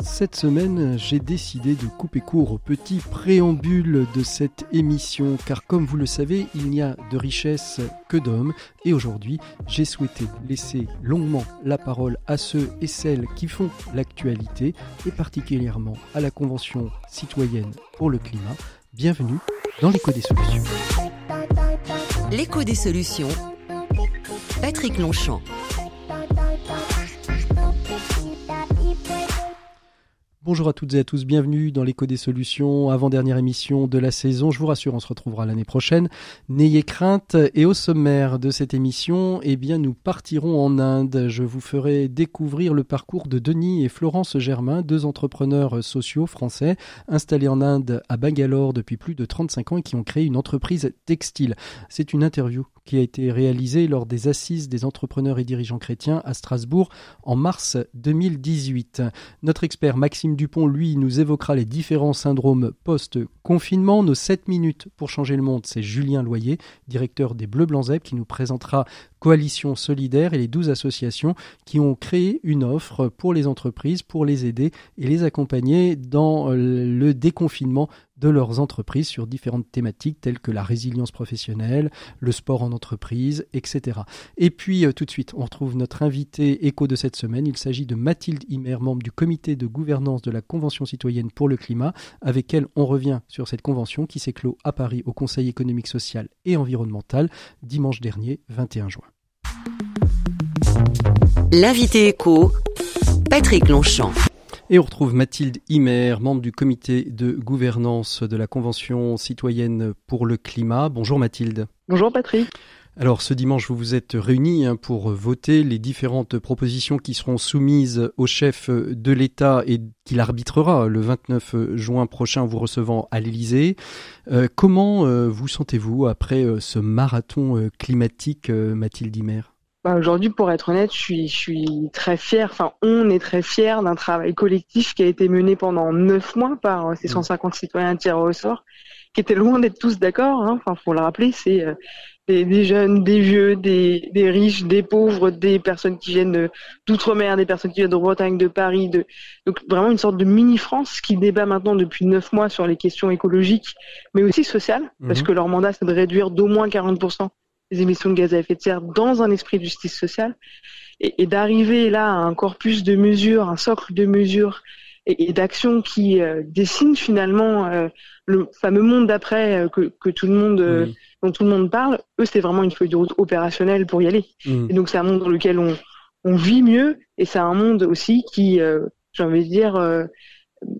Cette semaine, j'ai décidé de couper court au petit préambule de cette émission, car comme vous le savez, il n'y a de richesse que d'hommes, et aujourd'hui, j'ai souhaité laisser longuement la parole à ceux et celles qui font l'actualité, et particulièrement à la Convention citoyenne pour le climat. Bienvenue dans l'écho des solutions. L'écho des solutions. Patrick Longchamp. Bonjour à toutes et à tous, bienvenue dans l'écho des solutions, avant-dernière émission de la saison. Je vous rassure, on se retrouvera l'année prochaine. N'ayez crainte. Et au sommaire de cette émission, eh bien, nous partirons en Inde. Je vous ferai découvrir le parcours de Denis et Florence Germain, deux entrepreneurs sociaux français installés en Inde à Bangalore depuis plus de 35 ans et qui ont créé une entreprise textile. C'est une interview qui a été réalisée lors des assises des entrepreneurs et dirigeants chrétiens à Strasbourg en mars 2018. Notre expert Maxime Dupont, lui, nous évoquera les différents syndromes post-confinement. Nos 7 minutes pour changer le monde, c'est Julien Loyer, directeur des Bleus Blancs qui nous présentera Coalition Solidaire et les 12 associations qui ont créé une offre pour les entreprises pour les aider et les accompagner dans le déconfinement de leurs entreprises sur différentes thématiques telles que la résilience professionnelle, le sport en entreprise, etc. Et puis euh, tout de suite, on retrouve notre invité écho de cette semaine. Il s'agit de Mathilde Himer, membre du comité de gouvernance de la Convention citoyenne pour le climat, avec elle on revient sur cette convention qui s'est clos à Paris au Conseil économique, social et environnemental dimanche dernier, 21 juin. L'invité écho, Patrick Longchamp. Et on retrouve Mathilde Himer, membre du comité de gouvernance de la Convention citoyenne pour le climat. Bonjour Mathilde. Bonjour Patrick. Alors ce dimanche, vous vous êtes réunis hein, pour voter les différentes propositions qui seront soumises au chef de l'État et qu'il arbitrera le 29 juin prochain vous recevant à l'Élysée. Euh, comment euh, vous sentez-vous après euh, ce marathon climatique, Mathilde Himer bah, aujourd'hui, pour être honnête, je suis, je suis très fier. Enfin, on est très fier d'un travail collectif qui a été mené pendant neuf mois par euh, ces 150 mmh. citoyens tirés au sort, qui étaient loin d'être tous d'accord. Hein. Enfin, faut le rappeler, c'est euh, des, jeunes, des vieux, des, des, riches, des pauvres, des personnes qui viennent d'outre-mer, des personnes qui viennent de Bretagne, de Paris, de donc vraiment une sorte de mini France qui débat maintenant depuis neuf mois sur les questions écologiques, mais aussi sociales, parce mmh. que leur mandat c'est de réduire d'au moins 40 les émissions de gaz à effet de serre dans un esprit de justice sociale et, d'arriver là à un corpus de mesures, un socle de mesures et, d'actions qui euh, dessinent finalement euh, le fameux monde d'après euh, que, que, tout le monde dont tout le monde parle. Eux, c'est vraiment une feuille de route opérationnelle pour y aller. Mmh. Et donc c'est un monde dans lequel on, on vit mieux et c'est un monde aussi qui, j'ai envie de dire,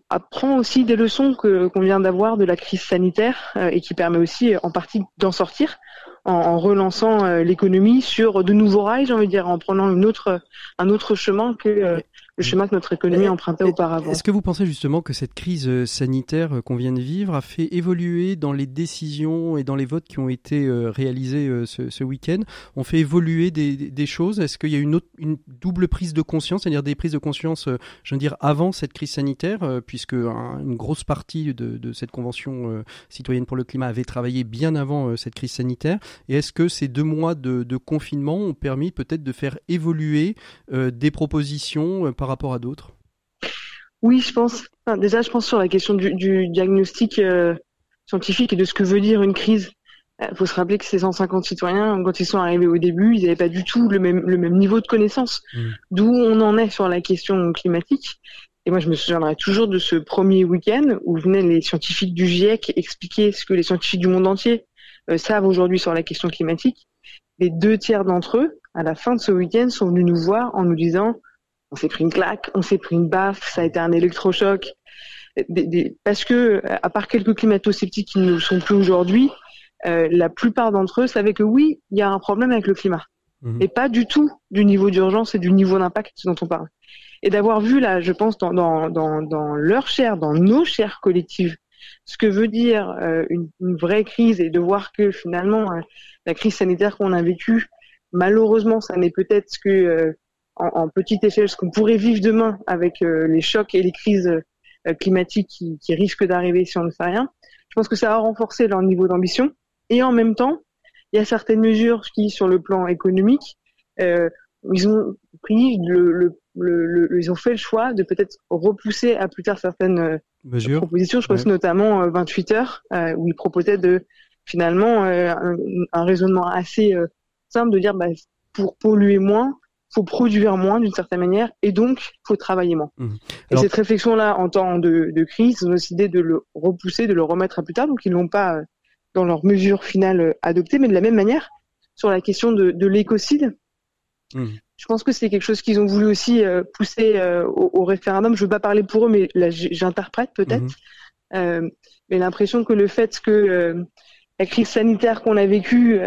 apprend aussi des leçons que qu'on vient d'avoir de la crise sanitaire et qui permet aussi en partie d'en sortir en, relançant euh, l'économie sur de nouveaux rails, j'ai envie de dire, en prenant une autre, un autre chemin que euh, le chemin que notre économie empruntait auparavant. Est-ce que vous pensez justement que cette crise euh, sanitaire qu'on vient de vivre a fait évoluer dans les décisions et dans les votes qui ont été réalisés ce, ce week-end? On fait évoluer des, des choses? Est-ce qu'il y a une, autre, une double prise de conscience, c'est-à-dire des prises de conscience, je veux dire, avant cette crise sanitaire, puisque une grosse partie de, de cette convention citoyenne pour le climat avait travaillé bien avant cette crise sanitaire? Et est-ce que ces deux mois de, confinement ont permis peut-être de faire évoluer euh, des propositions euh, par rapport à d'autres? Oui, je pense. déjà, je pense sur la question du, diagnostic euh, scientifique et de ce que veut dire une crise. Il faut se rappeler que ces 150 citoyens, quand ils sont arrivés au début, ils n'avaient pas du tout le même, le même niveau de connaissance. Mmh. D'où on en est sur la question climatique. Et moi, je me souviendrai toujours de ce premier week-end où venaient les scientifiques du GIEC expliquer ce que les scientifiques du monde entier euh, savent aujourd'hui sur la question climatique, les deux tiers d'entre eux, à la fin de ce week-end, sont venus nous voir en nous disant on s'est pris une claque, on s'est pris une baffe, ça a été un électrochoc. parce que, à part quelques climato-sceptiques qui ne sont plus aujourd'hui, euh, la plupart d'entre eux savaient que oui, il y a un problème avec le climat. Mhm. Et pas du tout du niveau d'urgence et du niveau d'impact dont on parle. Et d'avoir vu là, je pense, dans, dans, dans, dans leur chair, dans nos chairs collectives, ce que veut dire euh, une, vraie crise et de voir que finalement euh, la crise sanitaire qu'on a vécue, malheureusement, ça n'est peut-être que euh, en, petite échelle ce qu'on pourrait vivre demain avec les chocs et les crises climatiques qui, qui risquent d'arriver si on ne fait rien. Je pense que ça a renforcé leur niveau d'ambition. Et en même temps, il y a certaines mesures qui, sur le plan économique, euh, ils ont pris le, le, le, ils ont fait le choix de peut-être repousser à plus tard certaines euh, mesures. propositions. Je pense notamment 28 euh, heures euh, où ils proposaient de finalement euh, un, raisonnement assez simple de dire bah, pour polluer moins, faut produire moins d'une certaine manière et donc faut travailler moins. Mmh. Et cette réflexion-là en temps de, de, crise, ils ont décidé de le repousser, de le remettre à plus tard, donc ils l'ont pas dans leur mesure finale adoptée, mais de la même manière sur la question de, de l'écocide. Mmh. Je pense que c'est quelque chose qu'ils ont voulu aussi euh, pousser euh, au, référendum. Je ne veux pas parler pour eux, mais là j'interprète peut-être. Mmh. Euh, mais l'impression que le fait que la crise sanitaire qu'on a vécue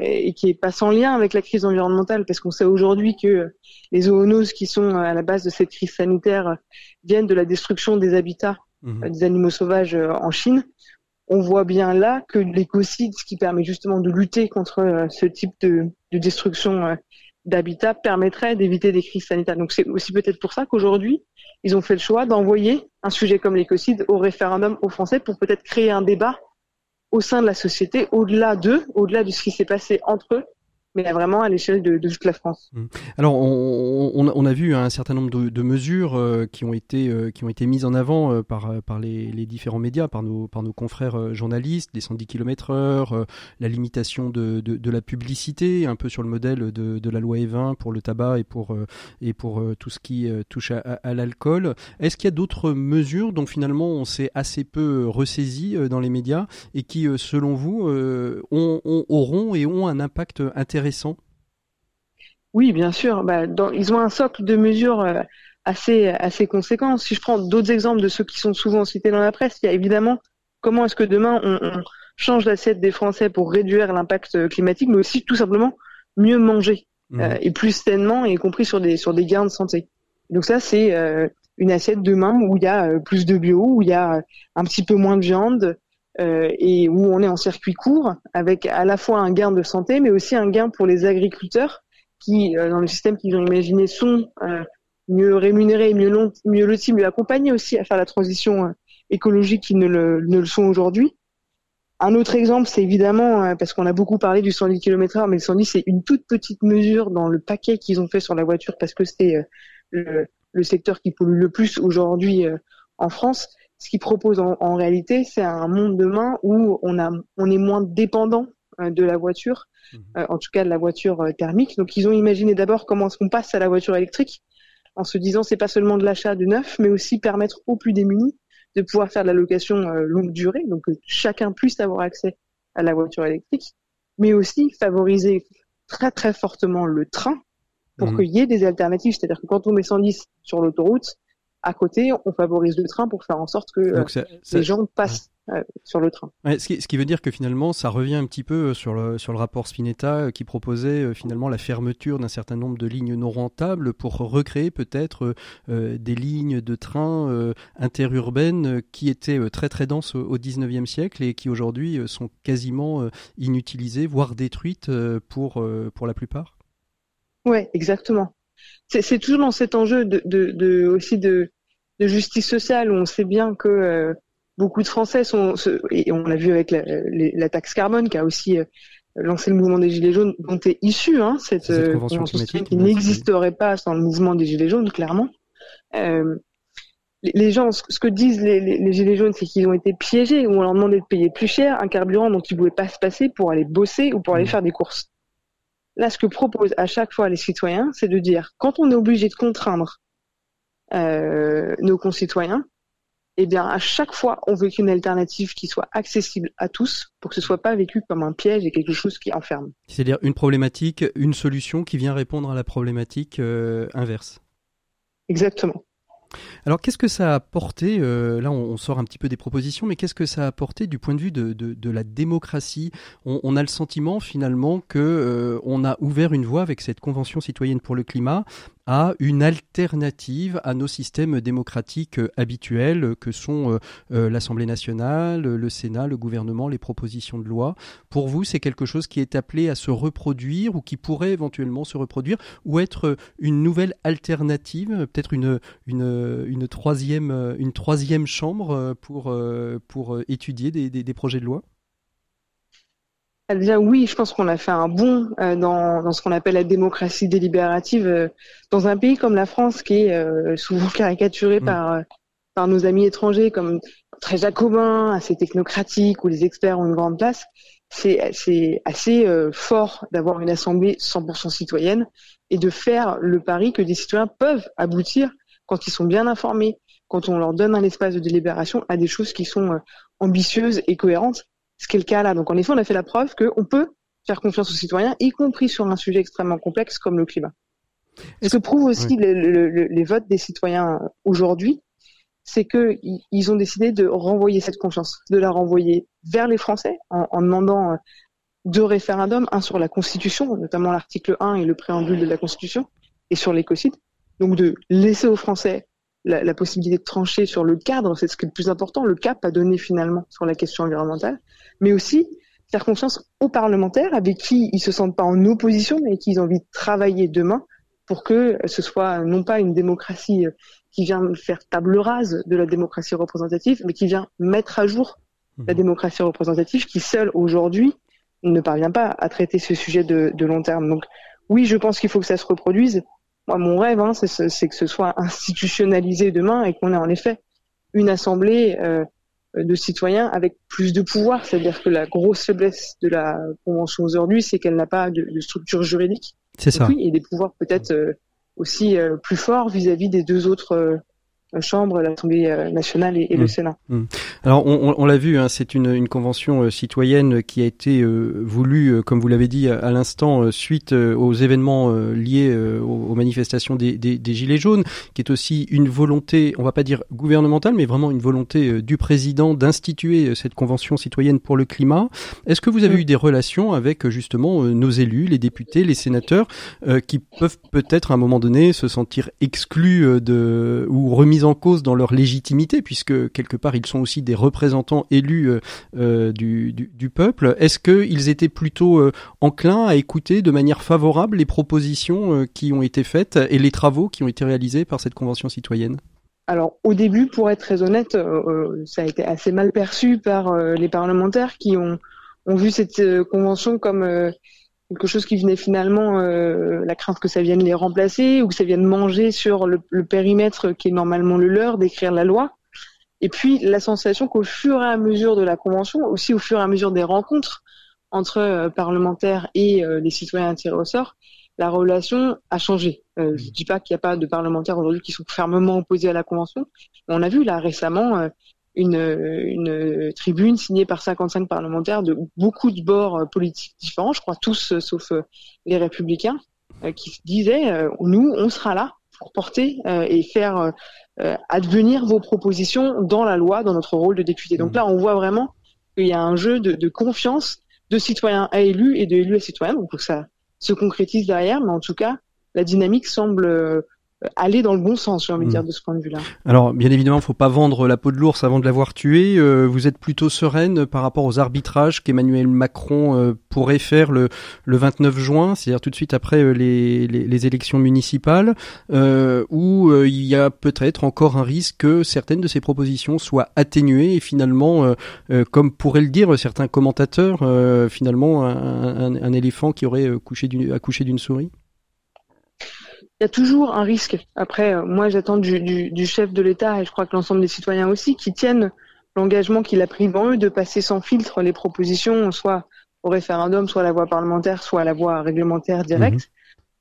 et qui est pas sans lien avec la crise environnementale, parce qu'on sait aujourd'hui que les zoonoses qui sont à la base de cette crise sanitaire viennent de la destruction des habitats mmh. des animaux sauvages en Chine on voit bien là que l'écocide, ce qui permet justement de lutter contre euh, ce type de, destruction euh, d'habitat, permettrait d'éviter des crises sanitaires. Donc c'est aussi peut-être pour ça qu'aujourd'hui, ils ont fait le choix d'envoyer un sujet comme l'écocide au référendum aux Français pour peut-être créer un débat au sein de la société, au-delà d'eux, au-delà de ce qui s'est passé entre eux, mais vraiment à l'échelle de, toute la France. Mmh. Alors, on, a vu un certain nombre de, mesures euh, qui ont été euh, qui ont été mises en avant euh, par par les, les, différents médias, par nos par nos confrères journalistes, des 110 km/h, la limitation de, de, la publicité, un peu sur le modèle de, la loi E20 pour le tabac et pour et pour tout ce qui touche à, l'alcool. Est-ce qu'il y a d'autres mesures dont finalement on s'est assez peu ressaisi dans les médias et qui, selon vous, ont, ont, auront et ont un impact intéressant oui, bien sûr. Bah, ils ont un socle de mesures euh, assez, assez conséquent. Si je prends d'autres exemples de ceux qui sont souvent cités dans la presse, il y a évidemment comment est-ce que demain on, change l'assiette des Français pour réduire l'impact climatique, mais aussi tout simplement mieux manger mmh. euh, et plus sainement, y compris sur des, sur des gains de santé. Donc ça, c'est euh, une assiette demain où il y a plus de bio, où il y a un petit peu moins de viande, euh, et où on est en circuit court, avec à la fois un gain de santé, mais aussi un gain pour les agriculteurs qui, euh, dans le système qu'ils ont imaginé, sont euh, mieux rémunérés, mieux, long, mieux lotis, mieux accompagnés aussi à faire la transition écologique qu'ils ne le, ne le sont aujourd'hui. Un autre exemple, c'est évidemment, parce qu'on a beaucoup parlé du 110 km/h, mais le 110, c'est une toute petite mesure dans le paquet qu'ils ont fait sur la voiture, parce que c'est le, le, secteur qui pollue le plus aujourd'hui en France ce qu'ils proposent en, réalité, c'est un monde demain où on, a, on est moins dépendant euh, de la voiture, mhm. euh, en tout cas de la voiture euh, thermique. Donc ils ont imaginé d'abord comment est-ce qu'on passe à la voiture électrique, en se disant c'est pas seulement de l'achat de neuf, mais aussi permettre aux plus démunis de pouvoir faire de la location longue durée, donc que chacun puisse avoir accès à la voiture électrique, mais aussi favoriser très très fortement le train pour mhm. qu'il y ait des alternatives. C'est-à-dire que quand on met 110 sur l'autoroute, à côté, on favorise le train pour faire en sorte que euh, les gens passent euh, sur le train. ce, qui, veut dire que finalement, ça revient un petit peu euh, sur le, sur le rapport Spinetta qui proposait finalement la fermeture d'un certain nombre de lignes non rentables pour recréer peut-être des lignes de train interurbaines qui étaient très très denses au, 19e siècle et qui aujourd'hui sont quasiment inutilisées, voire détruites pour, pour la plupart. Oui, exactement c'est toujours dans cet enjeu de, de, de aussi de, de, justice sociale où on sait bien que euh, beaucoup de Français sont, et on l'a vu avec la, la, taxe carbone qui a aussi euh, lancé le mouvement des Gilets jaunes, dont est issue hein, cette, cette euh, convention qui n'existerait pas sans le mouvement des Gilets jaunes, clairement. Euh, les gens, ce que disent les, les, les Gilets jaunes, c'est qu'ils ont été piégés, où on leur demandait de payer plus cher un carburant dont ils ne pouvaient pas se passer pour aller bosser ou pour aller mmh. faire des courses. Là, ce que proposent à chaque fois les citoyens, c'est de dire, quand on est obligé de contraindre euh, nos concitoyens, eh bien, à chaque fois, on veut qu'une alternative qui soit accessible à tous pour que ce soit pas vécu comme un piège et quelque chose qui enferme. C'est-à-dire une problématique, une solution qui vient répondre à la problématique euh, inverse. Exactement. Alors qu'est-ce que ça a apporté euh, Là, on, sort un petit peu des propositions, mais qu'est-ce que ça a apporté du point de vue de, de, de la démocratie? On, on, a le sentiment finalement que euh, on a ouvert une voie avec cette convention citoyenne pour le climat à une alternative à nos systèmes démocratiques euh, habituels que sont l'Assemblée nationale, le Sénat, le gouvernement, les propositions de loi. Pour vous, c'est quelque chose qui est appelé à se reproduire ou qui pourrait éventuellement se reproduire ou être une nouvelle alternative, peut-être une, troisième, chambre pour, étudier des projets de loi? Déjà, oui, je pense qu'on a fait un bond euh, dans, dans, ce qu'on appelle la démocratie délibérative euh, dans un pays comme la France, qui est euh, souvent caricaturé mm. par, par nos amis étrangers comme très jacobin, assez technocratique, où les experts ont une grande place. C'est assez fort d'avoir une assemblée 100% citoyenne et de faire le pari que des citoyens peuvent aboutir quand ils sont bien informés, quand on leur donne un espace de délibération à des choses qui sont ambitieuses et cohérentes ce qui est le cas là. Donc en effet, on a fait la preuve qu'on peut faire confiance aux citoyens, y compris sur un sujet extrêmement complexe comme le climat. Ce que prouve aussi les votes des citoyens aujourd'hui, c'est qu'ils ont décidé de renvoyer cette confiance, de la renvoyer vers les Français en, demandant euh, deux référendums, un sur la Constitution, notamment l'article 1 et le préambule de la Constitution, et sur l'écocide. Donc de laisser aux Français la, la, possibilité de trancher sur le cadre, c'est ce qui est le plus important, le cap à donner finalement sur la question environnementale, mais aussi faire confiance aux parlementaires avec qui ils se sentent pas en opposition, mais qui ont envie de travailler demain pour que ce soit non pas une démocratie qui vient faire table rase de la démocratie représentative, mais qui vient mettre à jour la mmh. démocratie représentative qui seule aujourd'hui ne parvient pas à traiter ce sujet de, de long terme. Donc oui, je pense qu'il faut que ça se reproduise. Moi, mon rêve, hein, c'est que ce soit institutionnalisé demain et qu'on ait en effet une assemblée euh, de citoyens avec plus de pouvoir. C'est-à-dire que la grosse faiblesse de la convention aujourd'hui, c'est qu'elle n'a pas de, de, structure juridique. C'est ça. Oui, et des pouvoirs peut-être euh, aussi euh, plus forts vis-à-vis des deux autres Chambre, l'Assemblée euh, nationale et, le mmh. Sénat. Mmh. Alors on, on, l'a vu, hein, c'est une, une, convention euh, citoyenne qui a été euh, voulue, comme vous l'avez dit à, l'instant, suite aux événements liés aux, manifestations des, des, des, Gilets jaunes, qui est aussi une volonté, on va pas dire gouvernementale, mais vraiment une volonté du président d'instituer cette convention citoyenne pour le climat. Est-ce que vous avez mmh. eu des relations avec justement nos élus, les députés, les sénateurs, qui peuvent peut-être à un moment donné se sentir exclus de ou remis en cause dans leur légitimité, puisque quelque part ils sont aussi des représentants élus euh, euh, du, peuple. Est-ce qu'ils étaient plutôt euh, enclins à écouter de manière favorable les propositions qui ont été faites et les travaux qui ont été réalisés par cette convention citoyenne? Alors au début, pour être très honnête, ça a été assez mal perçu par les parlementaires qui ont vu cette convention comme quelque chose qui venait finalement, euh, la crainte que ça vienne les remplacer ou que ça vienne manger sur le, périmètre qui est normalement le leur d'écrire la loi. Et puis la sensation qu'au fur et à mesure de la convention, aussi au fur et à mesure des rencontres entre euh, parlementaires et euh, les citoyens tirés au sort, la relation a changé. je ne dis pas qu'il n'y a pas de parlementaires aujourd'hui qui sont fermement opposés à la convention. On a vu là récemment une, une tribune signée par 55 parlementaires de beaucoup de bords euh, politiques différents, je crois tous euh, sauf euh, les républicains, qui disaient nous, on sera là pour porter et faire advenir vos propositions dans la loi, dans notre rôle de député. Donc mmh. là, on voit vraiment qu'il y a un jeu de, de, confiance de citoyens à élus et de élus à citoyens. Donc ça se concrétise derrière, mais en tout cas, la dynamique semble aller dans le bon sens, j'ai envie de dire, hmm. de ce point de vue-là. Alors, bien évidemment, il ne faut pas vendre la peau de l'ours avant de l'avoir tué. Euh, vous êtes plutôt sereine par rapport aux arbitrages qu'Emmanuel Macron euh, pourrait faire le, le 29 juin, c'est-à-dire tout de suite après euh, les, les, les, élections municipales, où il y a peut-être encore un risque que certaines de ces propositions soient atténuées et finalement, comme pourraient le dire certains commentateurs, finalement un, un, éléphant qui aurait couché accouché d'une souris? Il y a toujours un risque. Après, euh, moi, j'attends du, du, du, chef de l'État et je crois que l'ensemble des citoyens aussi qui tiennent l'engagement qu'il a pris devant eux de passer sans filtre les propositions, soit au référendum, soit à la voie parlementaire, soit à la voie réglementaire directe.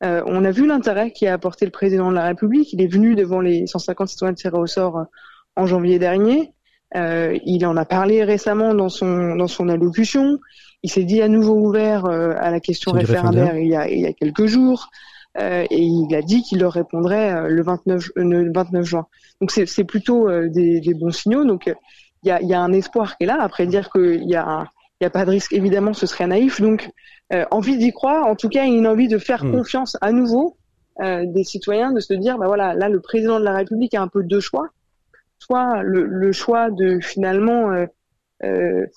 Mhm. Euh, on a vu l'intérêt qu'a apporté le président de la République. Il est venu devant les 150 citoyens tirés au sort euh, en janvier dernier. Euh, il en a parlé récemment dans son dans son allocution. Il s'est dit à nouveau ouvert euh, à la question référendaire il y, a, il y a quelques jours. Euh, et il a dit qu'il leur répondrait euh, le 29, euh, le 29 juin. Donc c'est plutôt des, des, bons signaux. Donc il y a, y a, un espoir qui est là. Après dire qu'il y a il n'y a pas de risque, évidemment, ce serait naïf. Donc, envie d'y croire. En tout cas, une envie de faire hmm. confiance à nouveau des citoyens de se dire, bah voilà, là, le président de la République a un peu deux choix. Soit le, le choix de finalement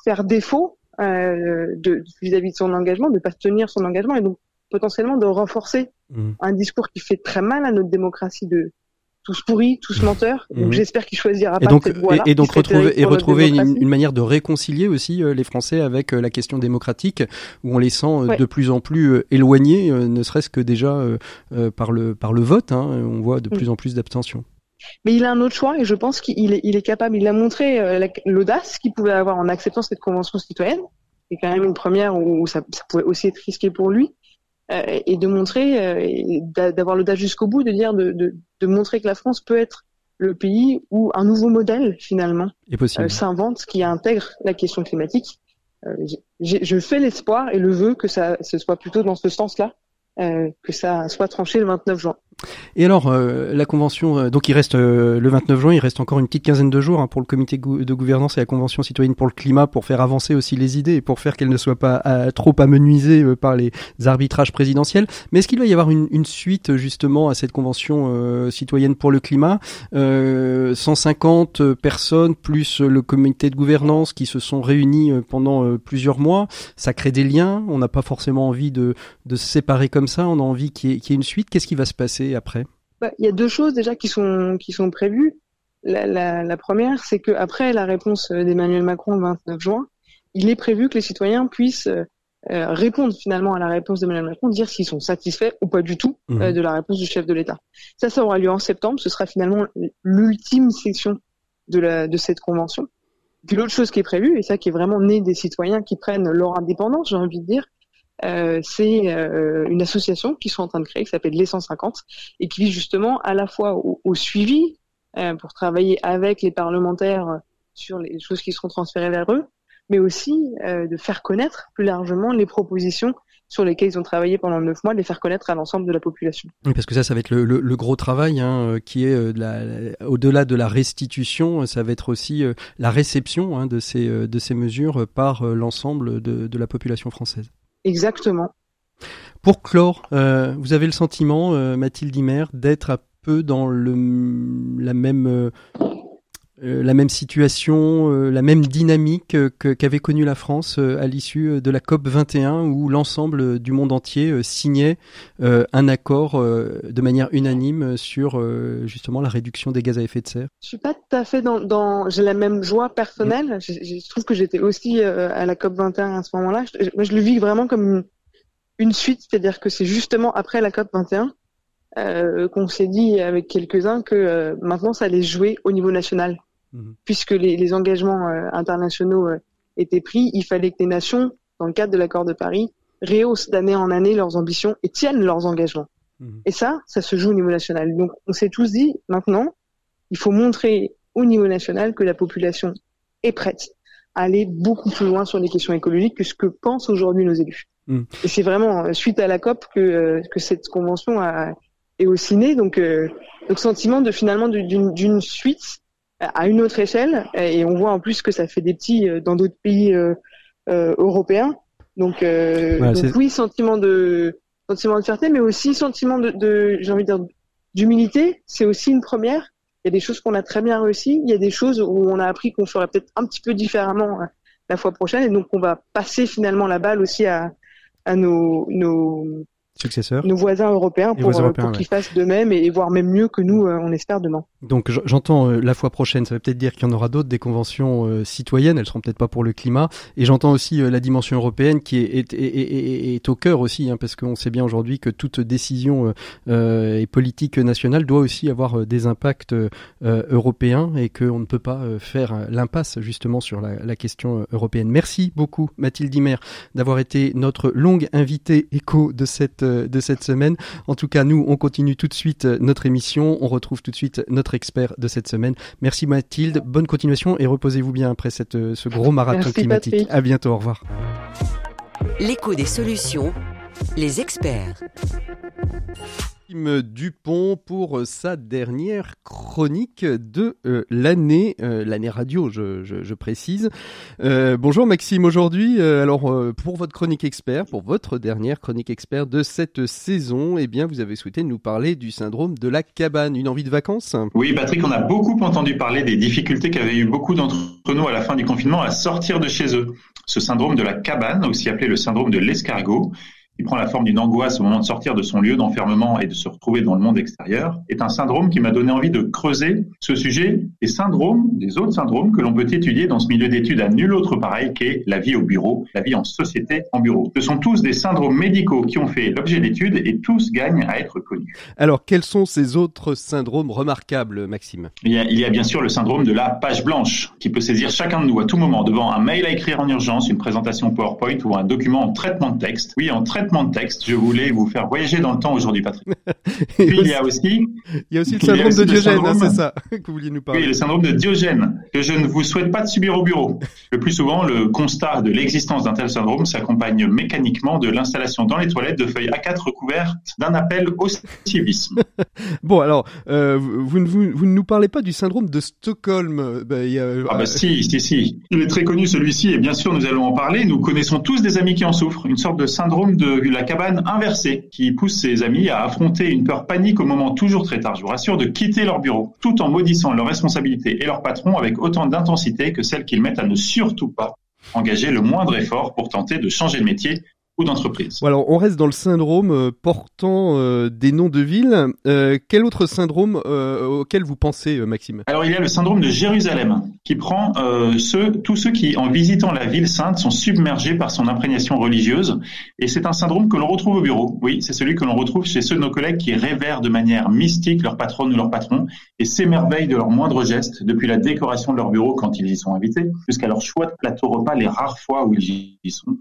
faire défaut vis-à-vis de, son engagement, de ne pas tenir son engagement, et donc potentiellement de renforcer mmh. un discours qui fait très mal à notre démocratie de tous pourris, tous mmh. menteurs. Donc mmh. j'espère qu'il choisira et pas donc, cette voie Et, donc retrouver, et retrouver une, manière de réconcilier aussi euh, les Français avec euh, la question démocratique, où on les sent euh, de plus en plus éloignés, ne serait-ce que déjà par le par le vote. Hein, on voit de plus en plus d'abstention. Mais il a un autre choix et je pense qu'il est, il est capable. Il a montré l'audace qu'il pouvait avoir en acceptant cette convention citoyenne. C'est quand même une première où ça, ça pouvait aussi être risqué pour lui. Euh, et de montrer, euh, d'avoir l'audace jusqu'au bout, de dire, de, de, de, montrer que la France peut être le pays où un nouveau modèle finalement euh, s'invente qui intègre la question climatique. je fais l'espoir et le vœu que ça ce soit plutôt dans ce sens-là euh, que ça soit tranché le 29 juin. Et alors, euh, la convention, euh, donc il reste le 29 juin, il reste encore une petite quinzaine de jours hein, pour le comité de gouvernance et la convention citoyenne pour le climat pour faire avancer aussi les idées et pour faire qu'elles ne soient pas trop amenuisées par les arbitrages présidentiels. Mais est-ce qu'il va y avoir une, une, suite justement à cette convention citoyenne pour le climat 150 personnes plus le comité de gouvernance qui se sont réunis pendant plusieurs mois, ça crée des liens. On n'a pas forcément envie de, de se séparer comme ça, on a envie qu'il y, ait une suite. Qu'est-ce qui va se passer après bah, Il y a deux choses déjà qui sont, qui sont prévues. La, première, c'est qu'après la réponse d'Emmanuel Macron le 29 juin, il est prévu que les citoyens puissent euh, répondre finalement à la réponse d'Emmanuel Macron, dire s'ils sont satisfaits ou pas du tout euh, mmh. de la réponse du chef de l'État. Ça, ça aura lieu en septembre. Ce sera finalement l'ultime section de, la, de cette convention. Puis l'autre chose qui est prévue, et ça qui est vraiment né des citoyens qui prennent leur indépendance, j'ai envie de dire, euh, c'est euh, une association qu'ils sont en train de créer qui s'appelle les 150 et qui vise justement à la fois au, suivi euh, pour travailler avec les parlementaires sur les choses qui seront transférées vers eux, mais aussi de faire connaître plus largement les propositions sur lesquelles ils ont travaillé pendant neuf mois, de les faire connaître à l'ensemble de la population. Parce que ça, ça va être le, gros travail, hein, qui est au-delà de la restitution, ça va être aussi la réception hein, de, ces, mesures par l'ensemble de la population française. Exactement. Pour clore, euh, vous avez le sentiment, euh, Mathilde Imer, d'être un peu dans le, la même euh, la même situation, la même dynamique qu'avait connue la France à l'issue de la COP 21 où l'ensemble du monde entier signait un accord de manière unanime sur justement la réduction des gaz à effet de serre. Je suis pas tout à fait dans, dans j'ai la même joie personnelle. Je, je, trouve que j'étais aussi à la COP 21 à ce moment-là. Je, je, le vis vraiment comme une, une suite, c'est-à-dire que c'est justement après la COP 21 euh, qu'on s'est dit avec quelques-uns que euh, maintenant ça allait jouer au niveau national, mhm. puisque les, les engagements euh, internationaux euh, étaient pris, il fallait que les nations, dans le cadre de l'accord de Paris, rehaussent d'année en année leurs ambitions et tiennent leurs engagements. Mhm. Et ça, ça se joue au niveau national. Donc on s'est tous dit maintenant, il faut montrer au niveau national que la population est prête à aller beaucoup plus loin sur les questions écologiques que ce que pensent aujourd'hui nos élus. Mm. Et c'est vraiment euh, suite à la COP que, euh, que cette convention a, est aussi née. Donc, euh, donc sentiment de finalement d'une suite à une autre échelle. Et on voit en plus que ça fait des petits dans d'autres pays euh, européens. Donc, donc oui, sentiment de sentiment de fierté, mais aussi sentiment de, de j'ai envie de dire d'humilité. C'est aussi une première. Il y a des choses qu'on a très bien réussi. Il y a des choses où on a appris qu'on ferait peut-être un petit peu différemment la fois prochaine. Et donc, on va passer finalement la balle aussi à, à nos, nos successeurs, nos voisins européens pour, euh, pour qu'ils fassent de même et, voire même mieux que nous, euh, on espère demain. Donc j'entends euh, la fois prochaine, ça veut peut-être dire qu'il y en aura d'autres, des conventions citoyennes, elles seront peut-être pas pour le climat, et j'entends aussi la dimension européenne qui est, est, est, est au cœur aussi, hein, parce qu'on sait bien aujourd'hui que toute décision et politique nationale doit aussi avoir des impacts européens et qu'on ne peut pas faire l'impasse justement sur la, la, question européenne. Merci beaucoup Mathilde Imer d'avoir été notre longue invitée écho de cette euh, de cette semaine. En tout cas, nous, on continue tout de suite euh, notre émission. On retrouve tout de suite notre expert de cette semaine. Merci Mathilde. Bonne continuation et reposez-vous bien après cette, euh, ce gros marathon climatique. À bientôt. Au revoir. L'écho des solutions, les experts. Dupont pour sa dernière chronique de euh, l'année, euh, l'année radio, je, précise. Euh, bonjour Maxime, aujourd'hui, alors pour votre chronique expert, pour votre dernière chronique expert de cette saison, eh bien vous avez souhaité nous parler du syndrome de la cabane, une envie de vacances? Oui Patrick, on a beaucoup entendu parler des difficultés qu'avaient eu beaucoup d'entre nous à la fin du confinement à sortir de chez eux. Ce syndrome de la cabane, aussi appelé le syndrome de l'escargot, qui prend la forme d'une angoisse au moment de sortir de son lieu d'enfermement et de se retrouver dans le monde extérieur, est un syndrome qui m'a donné envie de creuser ce sujet des syndromes, des autres syndromes que l'on peut étudier dans ce milieu d'études à nul autre pareil qu'est la vie au bureau, la vie en société en bureau. Ce sont tous des syndromes médicaux qui ont fait l'objet d'études et tous gagnent à être connus. Alors, quels sont ces autres syndromes remarquables, Maxime? Il y, a, il y a bien sûr le syndrome de la page blanche, qui peut saisir chacun de nous à tout moment devant un mail à écrire en urgence, une présentation PowerPoint ou un document en traitement de texte. Oui, en traitement de texte. Je voulais vous faire voyager dans le temps aujourd'hui, Patrick. Puis il y a aussi, il y a aussi le syndrome de Diogène, hein, c'est ça que vous vouliez nous parler. Oui, le syndrome de Diogène que je ne vous souhaite pas de subir au bureau. Le plus souvent, le constat de l'existence d'un tel syndrome s'accompagne mécaniquement de l'installation dans les toilettes de feuilles A4 recouvertes d'un appel au civisme. bon, alors, euh, vous, ne, vous, vous, ne nous parlez pas du syndrome de Stockholm. Ben, y a... Ah bah si, si, si. Il est très connu celui-ci et bien sûr nous allons en parler. Nous connaissons tous des amis qui en souffrent. Une sorte de syndrome de la cabane inversée qui pousse ses amis à affronter une peur panique au moment toujours très tard, je vous rassure, de quitter leur bureau, tout en maudissant leurs responsabilités et leur patron avec autant d'intensité que celle qu'ils mettent à ne surtout pas engager le moindre effort pour tenter de changer de métier ou d'entreprise. Alors, on reste dans le syndrome euh, portant euh, des noms de villes. Euh, quel autre syndrome auquel vous pensez, Maxime? Alors, il y a le syndrome de Jérusalem, qui prend ceux, tous ceux qui, en visitant la ville sainte, sont submergés par son imprégnation religieuse. Et c'est un syndrome que l'on retrouve au bureau. Oui, c'est celui que l'on retrouve chez ceux de nos collègues qui révèrent de manière mystique leur patronne ou leur patron et s'émerveillent de leurs moindres gestes, depuis la décoration de leur bureau quand ils y sont invités, jusqu'à leur choix de plateau repas les rares fois où ils y sont,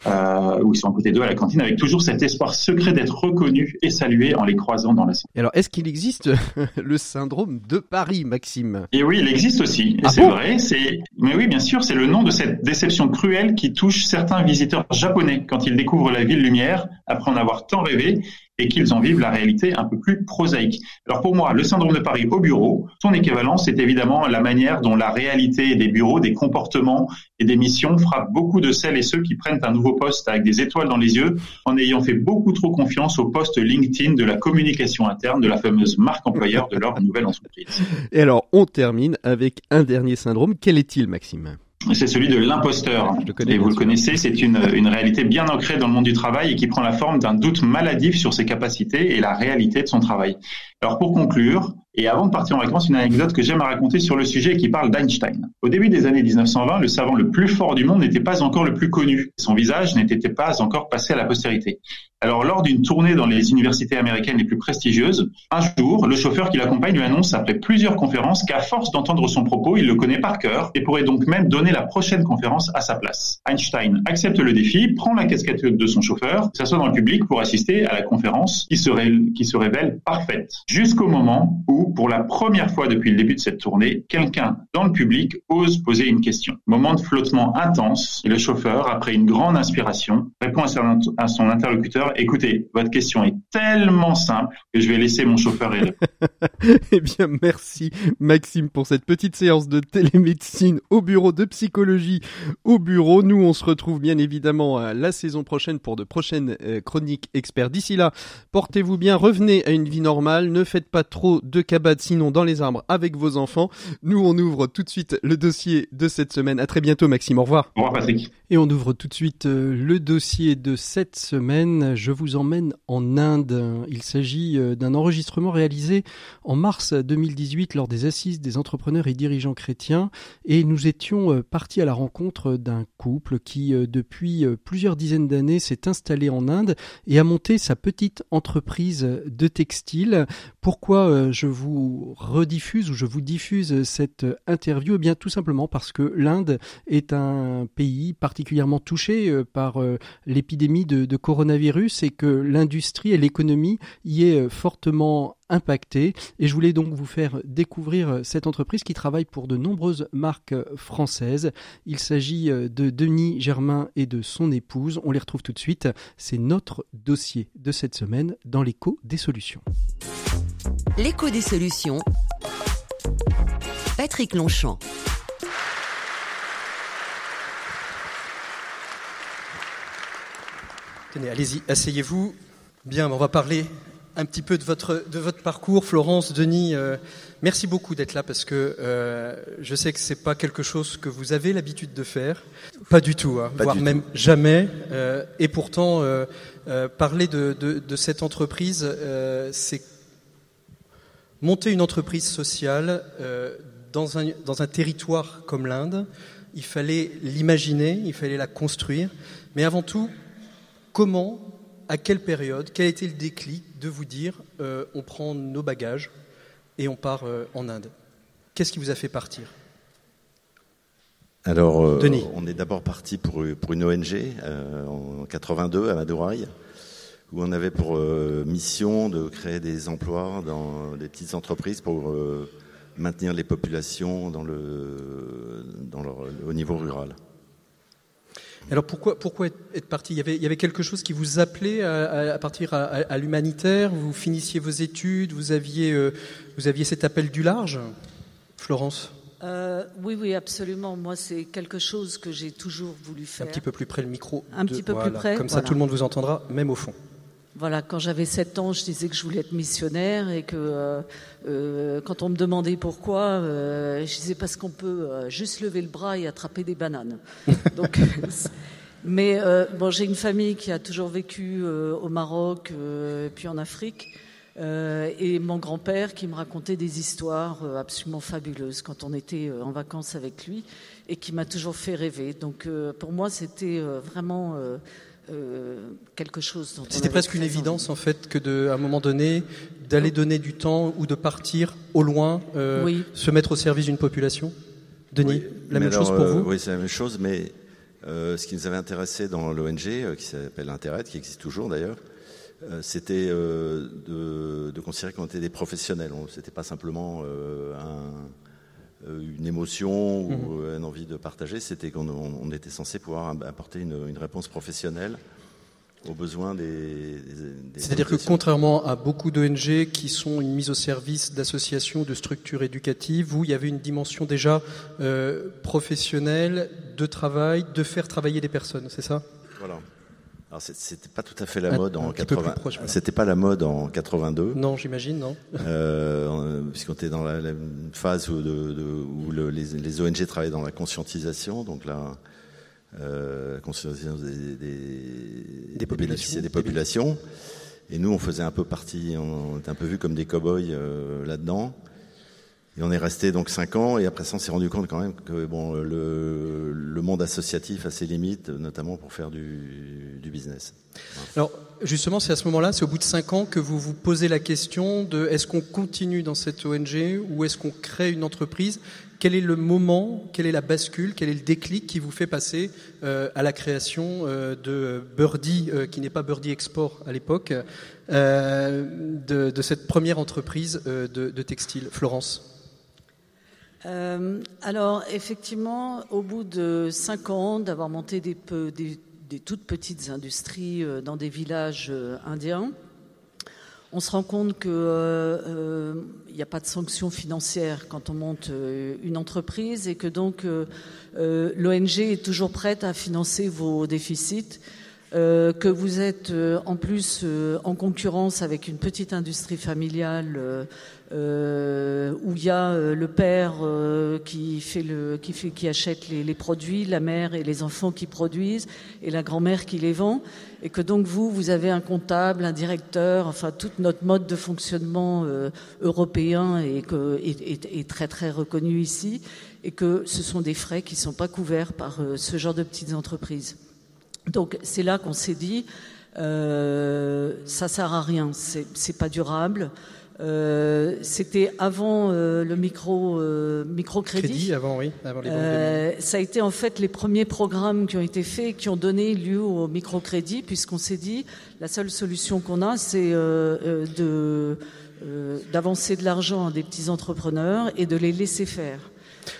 où ils sont à côté d'eux à la cantine avec toujours cet espoir secret d'être reconnu et salué en les croisant dans la cité. Alors, est-ce qu'il existe le syndrome de Paris, Maxime? Et oui, il existe aussi. Ah c'est vrai. C'est, mais oui, bien sûr, c'est le nom de cette déception cruelle qui touche certains visiteurs japonais quand ils découvrent la ville lumière après en avoir tant rêvé et qu'ils en vivent la réalité un peu plus prosaïque. Alors pour moi, le syndrome de Paris au bureau, son équivalent, c'est évidemment la manière dont la réalité des bureaux, des comportements et des missions frappe beaucoup de celles et ceux qui prennent un nouveau poste avec des étoiles dans les yeux en ayant fait beaucoup trop confiance au poste LinkedIn de la communication interne de la fameuse marque employeur de leur nouvelle entreprise. Et alors, on termine avec un dernier syndrome. Quel est-il, Maxime? C'est celui de l'imposteur. Et vous le connaissez, c'est une, une réalité bien ancrée dans le monde du travail et qui prend la forme d'un doute maladif sur ses capacités et la réalité de son travail. Alors pour conclure, et avant de partir en vacances, une anecdote que j'aime à raconter sur le sujet qui parle d'Einstein. Au début des années 1920, le savant le plus fort du monde n'était pas encore le plus connu. Son visage n'était pas encore passé à la postérité. Alors, lors d'une tournée dans les universités américaines les plus prestigieuses, un jour, le chauffeur qui l'accompagne lui annonce après plusieurs conférences qu'à force d'entendre son propos, il le connaît par cœur et pourrait donc même donner la prochaine conférence à sa place. Einstein accepte le défi, prend la casquette de son chauffeur, s'assoit dans le public pour assister à la conférence qui se, qui se révèle parfaite. Jusqu'au moment où pour la première fois depuis le début de cette tournée, quelqu'un dans le public ose poser une question. Moment de flottement intense le chauffeur, après une grande inspiration, répond à son interlocuteur, écoutez, votre question est tellement simple que je vais laisser mon chauffeur y répondre. eh bien, merci Maxime pour cette petite séance de télémédecine au bureau de psychologie au bureau. Nous, on se retrouve bien évidemment la saison prochaine pour de prochaines euh, chroniques experts. D'ici là, portez-vous bien, revenez à une vie normale, ne faites pas trop de cabane sinon dans les arbres avec vos enfants. Nous, on ouvre tout de suite le dossier de cette semaine. À très bientôt, Maxime. Au revoir. Au revoir, Patrick. Et on ouvre tout de suite euh, le dossier de cette semaine. Je vous emmène en Inde. Il s'agit euh, d'un enregistrement réalisé en mars 2018 lors des assises des entrepreneurs et dirigeants chrétiens. Et nous étions euh, partis à la rencontre d'un couple qui, depuis plusieurs dizaines d'années, s'est installé en Inde et a monté sa petite entreprise de textile. Pourquoi je vous rediffuse ou je vous diffuse cette interview? Eh bien, tout simplement parce que l'Inde est un pays particulièrement touché euh, par euh, l'épidémie de, coronavirus c'est que l'industrie et l'économie y est fortement impactée. Et je voulais donc vous faire découvrir cette entreprise qui travaille pour de nombreuses marques françaises. Il s'agit de Denis Germain et de son épouse. On les retrouve tout de suite. C'est notre dossier de cette semaine dans l'écho des solutions. L'écho des solutions. Patrick Longchamp. Tenez, allez-y, asseyez-vous. Bien, on va parler un petit peu de votre, de votre parcours. Florence, Denis, euh, merci beaucoup d'être là parce que euh, je sais que c'est pas quelque chose que vous avez l'habitude de faire. Pas du tout, hein, voire même jamais. Euh, et pourtant, parler de, de, de, cette entreprise, c'est monter une entreprise sociale dans, un, dans un territoire comme l'Inde. Il fallait l'imaginer, il fallait la construire. Mais avant tout, Comment, à quelle période, quel a été le déclic de vous dire euh, on prend nos bagages et on part euh, en Inde? Qu'est-ce qui vous a fait partir? Alors, euh, on est d'abord parti pour, pour, une ONG en 82 à Madurai, où on avait pour mission de créer des emplois dans des petites entreprises pour maintenir les populations dans le, dans au niveau rural. Alors pourquoi, pourquoi être parti? Il y, avait, il y avait quelque chose qui vous appelait à, partir à, l'humanitaire? Vous finissiez vos études, vous aviez, euh, vous aviez cet appel du large Florence? Euh, oui, oui, absolument. Moi, c'est quelque chose que j'ai toujours voulu faire. Un petit peu plus près le micro. Un petit peu plus près. Comme ça, tout le monde vous entendra, même au fond. Voilà, quand j'avais 7 ans, je disais que je voulais être missionnaire et que euh, euh, quand on me demandait pourquoi, euh, je disais parce qu'on peut juste lever le bras et attraper des bananes. Donc, mais bon, j'ai une famille qui a toujours vécu au Maroc, puis en Afrique. et mon grand-père qui me racontait des histoires absolument fabuleuses quand on était en vacances avec lui et qui m'a toujours fait rêver. Donc pour moi, c'était vraiment euh, quelque chose C'était presque une évidence en fait que de, à un moment donné, d'aller donner du temps ou de partir au loin, euh, se mettre au service d'une population. Denis, la même chose pour euh, vous Oui, c'est la même chose, mais ce qui nous avait intéressé dans l'ONG, qui s'appelle Internet, qui existe toujours d'ailleurs, c'était de, de, considérer qu'on était des professionnels. C'était pas simplement un une émotion ou mhm. une envie de partager, c'était qu'on était censé pouvoir apporter une, réponse professionnelle aux besoins des. C'est-à-dire que contrairement à beaucoup d'ONG qui sont une mise au service d'associations, de structures éducatives, vous, il y avait une dimension déjà euh, professionnelle, de travail, de faire travailler les personnes, c'est ça? Voilà. Alors c'était pas tout à fait la mode en 80. C'était pas la mode en 82. Non, j'imagine, non. Euh, Puisqu'on était dans la, phase où, de, où le, les, les, ONG travaillaient dans la conscientisation, donc la euh, conscientisation des, des, des populations, des populations. Et nous, on faisait un peu partie, on était un peu vus comme des cow-boys euh, là-dedans. Et on est resté donc cinq ans, et après ça, on s'est rendu compte quand même que bon, le, monde associatif a ses limites, notamment pour faire du, business. Alors, justement, c'est à ce moment-là, c'est au bout de cinq ans que vous vous posez la question de est-ce qu'on continue dans cette ONG ou est-ce qu'on crée une entreprise? Quel est le moment, quelle est la bascule, quel est le déclic qui vous fait passer euh, à la création euh, de Birdie, euh, qui n'est pas Birdie Export à l'époque, de, cette première entreprise de textile? Florence euh, alors, effectivement, au bout de cinq ans d'avoir monté des, toutes petites industries euh, dans des villages euh, indiens, on se rend compte qu'il n'y a pas de sanctions financières quand on monte une entreprise et que donc l'ONG est toujours prête à financer vos déficits. Que vous êtes en plus en concurrence avec une petite industrie familiale euh, où il y a euh, le père euh, qui fait le qui fait qui achète les, produits, la mère et les enfants qui produisent et la grand-mère qui les vend et que donc vous vous avez un comptable, un directeur, enfin tout notre mode de fonctionnement européen que est, est, très très reconnu ici et que ce sont des frais qui sont pas couverts par ce genre de petites entreprises. Donc c'est là qu'on s'est dit euh, ça sert à rien, c'est pas durable. Euh, c'était avant euh, le micro euh, microcrédit. Crédit, avant oui, avant les banques ça a été en fait les premiers programmes qui ont été faits qui ont donné lieu au microcrédit puisqu'on s'est dit la seule solution qu'on a c'est de d'avancer de l'argent à des petits entrepreneurs et de les laisser faire.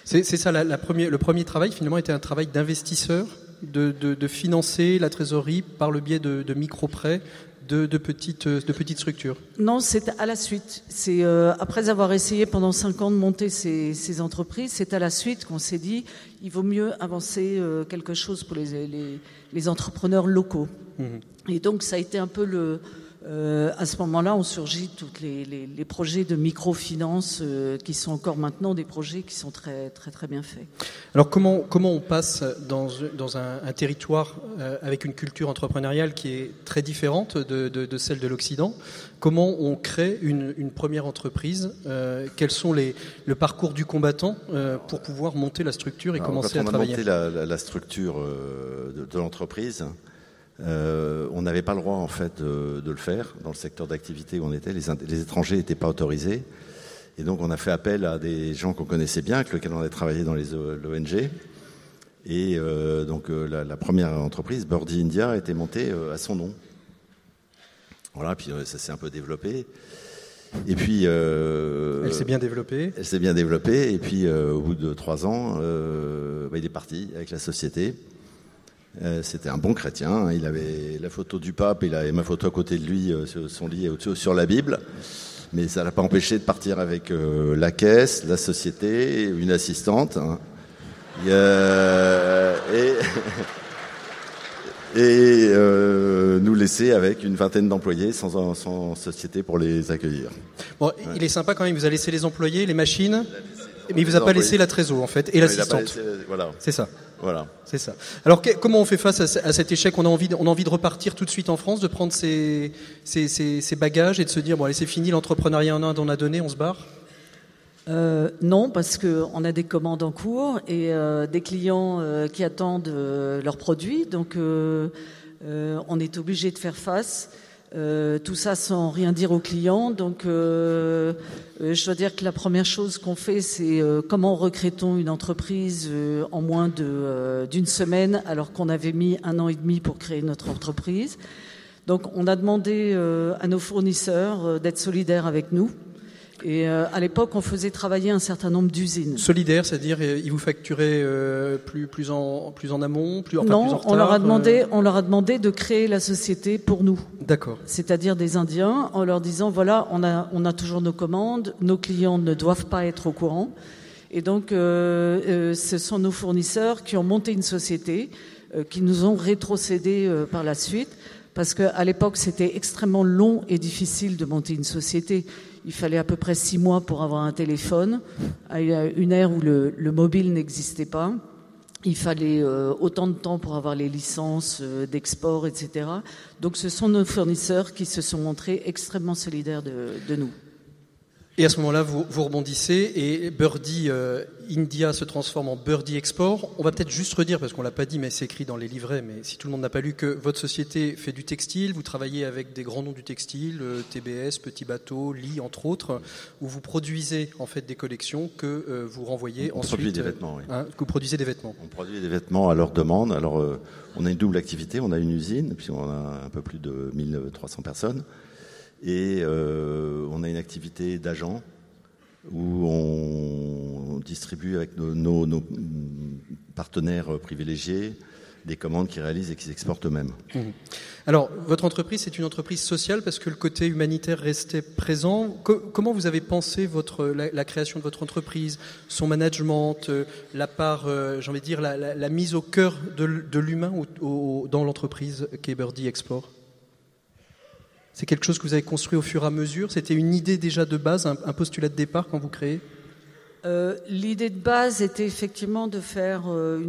C'est ça, la, la premier, le premier travail finalement était un travail d'investisseur, de, de, de, financer la trésorerie par le biais de, de micro-prêts de, de, petites, de petites structures Non, c'est à la suite. C'est euh, après avoir essayé pendant cinq ans de monter ces, ces entreprises, c'est à la suite qu'on s'est dit il vaut mieux avancer euh, quelque chose pour les, les, les entrepreneurs locaux. Mmh. Et donc ça a été un peu le, euh, à ce moment-là, ont surgi tous les, les, les, projets de microfinance euh, qui sont encore maintenant des projets qui sont très très très bien faits. Alors comment comment on passe dans, dans un, un territoire euh, avec une culture entrepreneuriale qui est très différente de, de, de celle de l'Occident? Comment on crée une, une première entreprise? Euh, Quels sont les le parcours du combattant euh, pour pouvoir monter la structure et Alors, commencer à travailler? monter la, la, la structure de, de l'entreprise. Euh, on n'avait pas le droit en fait de, de, le faire dans le secteur d'activité où on était. Les, les étrangers n'étaient pas autorisés. Et donc on a fait appel à des gens qu'on connaissait bien, avec lesquels on avait travaillé dans les l'ONG. Et euh, donc euh, la, la, première entreprise, Birdie India, a été montée euh, à son nom. Voilà, puis euh, ça s'est un peu développé. Et puis, euh, elle s'est bien développée. Elle s'est bien développée. Et puis, au bout de trois ans, bah, il est parti avec la société. Euh, C'était un bon chrétien. Hein. Il avait la photo du pape et, la, et ma photo à côté de lui euh, sur son lit sur la Bible. Mais ça l'a pas empêché de partir avec euh, la caisse, la société, une assistante. Hein. Et, nous laisser avec une vingtaine d'employés sans, sans, société pour les accueillir. Bon, ouais. il est sympa quand même. Vous a laissé les employés, les machines, mais il vous a pas laissé la trésor en fait et l'assistante. Voilà. C'est ça. Voilà. C'est ça. Alors que, comment on fait face à, à, cet échec? On a, envie de, on a envie de repartir tout de suite en France, de prendre ses, ses, ses, ses bagages et de se dire bon allez c'est fini l'entrepreneuriat en Inde on a donné, on se barre? Euh, non, parce qu'on a des commandes en cours et euh, des clients euh, qui attendent euh, leurs produits, donc euh, on est obligé de faire face. Euh, tout ça sans rien dire aux clients. Donc, euh, je dois dire que la première chose qu'on fait, c'est euh, comment recrée-t-on une entreprise euh, en moins d'une semaine, alors qu'on avait mis un an et demi pour créer notre entreprise. Donc, on a demandé à nos fournisseurs d'être solidaires avec nous. Et euh, à l'époque, on faisait travailler un certain nombre d'usines. Solidaire, c'est-à-dire ils vous facturaient euh, plus plus en plus en amont, plus enfin, non, plus en retard, on leur a demandé euh... on leur a demandé de créer la société pour nous. D'accord. C'est-à-dire des Indiens, en leur disant voilà, on a on a toujours nos commandes, nos clients ne doivent pas être au courant, et donc euh, ce sont nos fournisseurs qui ont monté une société, qui nous ont rétrocédé par la suite. Parce qu'à l'époque, c'était extrêmement long et difficile de monter une société. Il fallait à peu près six mois pour avoir un téléphone, à une ère où le, le mobile n'existait pas. Il fallait euh, autant de temps pour avoir les licences euh, d'export, etc. Donc ce sont nos fournisseurs qui se sont montrés extrêmement solidaires de nous. Et à ce moment-là, vous, vous, rebondissez et Birdie euh, India se transforme en Birdie Export. On va peut-être juste redire, parce qu'on l'a pas dit, mais c'est écrit dans les livrets, mais si tout le monde n'a pas lu, que votre société fait du textile, vous travaillez avec des grands noms du textile, euh, TBS, Petit Bateau, Lee, entre autres, où vous produisez en fait des collections que euh, vous renvoyez on ensuite. Produit des vêtements, oui. hein, que vous produisez des vêtements. On produit des vêtements à leur demande. Alors, on a une double activité. On a une usine, puis on a un peu plus de 1300 personnes. Et euh, on a une activité d'agent où on distribue avec nos, partenaires privilégiés des commandes qu'ils réalisent et qu'ils exportent eux-mêmes. Mmh. Alors, votre entreprise, c'est une entreprise sociale parce que le côté humanitaire restait présent. Co comment vous avez pensé la, création de votre entreprise, son management, euh, la part, euh, j'ai envie de dire, la, mise au cœur de, l'humain dans l'entreprise qu'est Birdie Export? C'est quelque chose que vous avez construit au fur et à mesure? C'était une idée déjà de base, un, postulat de départ quand vous créez? Euh, L'idée de base était effectivement de faire euh,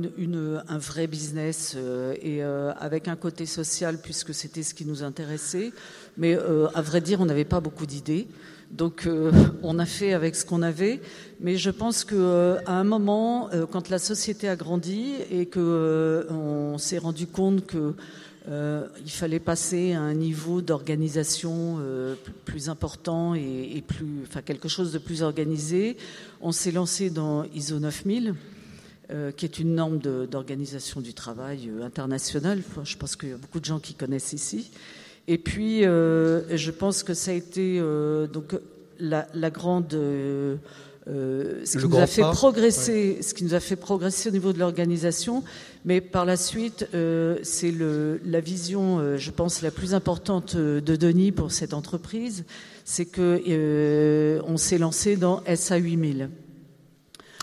un vrai business euh, et avec un côté social puisque c'était ce qui nous intéressait. Mais à vrai dire, on n'avait pas beaucoup d'idées. Donc on a fait avec ce qu'on avait. Mais je pense que à un moment, quand la société a grandi et que on s'est rendu compte que euh, il fallait passer à un niveau d'organisation euh, plus important et, plus, enfin quelque chose de plus organisé. On s'est lancé dans ISO 9000, euh, qui est une norme d'organisation du travail internationale. je pense qu'il y a beaucoup de gens qui connaissent ici. Et puis, je pense que ça a été donc la, la grande euh, ce, qui nous a fait progresser, ce qui nous a fait progresser au niveau de l'organisation. Mais par la suite, euh, c'est la vision, euh, je pense, la plus importante de Denis pour cette entreprise, c'est que on s'est lancé dans SA 8000.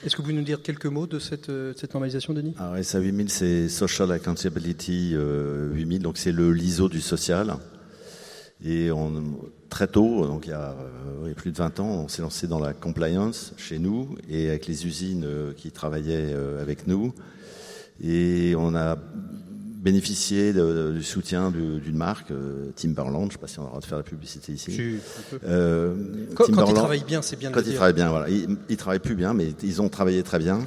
Est-ce que vous pouvez nous dire quelques mots de cette, cette normalisation, Denis? Alors, SA 8000, c'est Social Accountability 8000, donc c'est le l'ISO du social. Et on, très tôt, donc il y, a, euh, plus de 20 ans, on s'est lancé dans la compliance chez nous et avec les usines euh, qui travaillaient euh, avec nous. Et on a bénéficié du soutien d'une marque, Timberland. Je ne sais pas si on aura de faire la publicité ici. Euh, quand, quand ils travaillent bien, c'est bien de Quand ils travaillent bien, voilà. Ils, ils travaillent plus bien, mais ils ont travaillé très bien.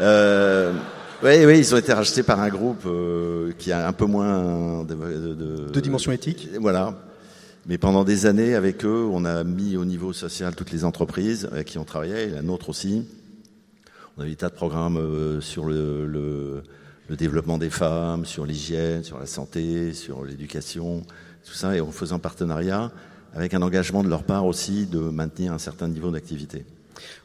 Euh, oui, oui, ils ont été rachetés par un groupe qui a un peu moins de, de, de dimension éthique. Voilà, mais pendant des années, avec eux, on a mis au niveau social toutes les entreprises avec qui on travaillait, et la nôtre aussi. On a eu des tas de programmes euh, sur le développement des femmes, sur l'hygiène, sur la santé, sur l'éducation, tout ça, et on faisait un partenariat avec un engagement de leur part aussi de maintenir un certain niveau d'activité.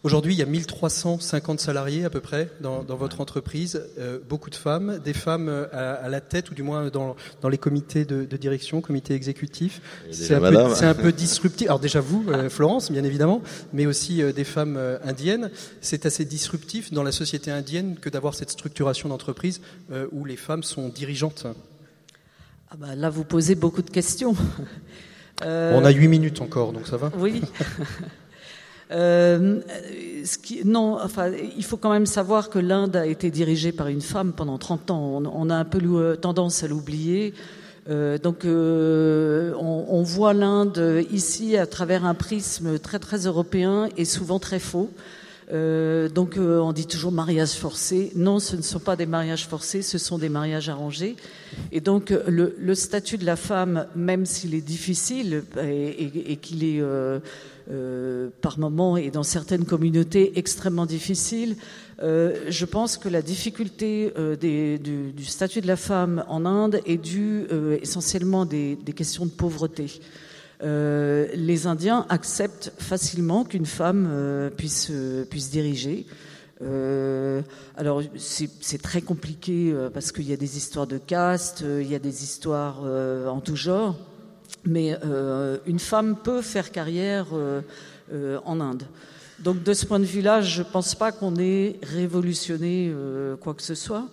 Aujourd'hui, il y a 1350 salariés à peu près dans, votre entreprise, euh, beaucoup de femmes, des femmes euh, à, la tête ou du moins dans, les comités de, direction, comités exécutifs. C'est un, peu disruptif. Alors déjà vous, euh, Florence, bien évidemment, mais aussi des femmes indiennes. C'est assez disruptif dans la société indienne que d'avoir cette structuration d'entreprise où les femmes sont dirigeantes. Ah bah là, vous posez beaucoup de questions. On a huit minutes encore, donc ça va. Oui. Euh, non, enfin, il faut quand même savoir que l'Inde a été dirigée par une femme pendant 30 ans. On, a un peu tendance à l'oublier. Euh, donc, euh, on, on, voit l'Inde ici à travers un prisme très très européen et souvent très faux. Euh, donc euh, on dit toujours mariage forcé. Non, ce ne sont pas des mariages forcés, ce sont des mariages arrangés. Et donc le, statut de la femme, même s'il est difficile et, qu'il est euh, par moments et dans certaines communautés extrêmement difficile, je pense que la difficulté du, statut de la femme en Inde est due essentiellement des, des questions de pauvreté. Euh, les Indiens acceptent facilement qu'une femme euh, puisse, euh, puisse diriger. alors c'est très compliqué parce qu'il y a des histoires de caste, il y a des histoires en tout genre, mais une femme peut faire carrière en Inde. Donc de ce point de vue-là, je ne pense pas qu'on ait révolutionné quoi que ce soit.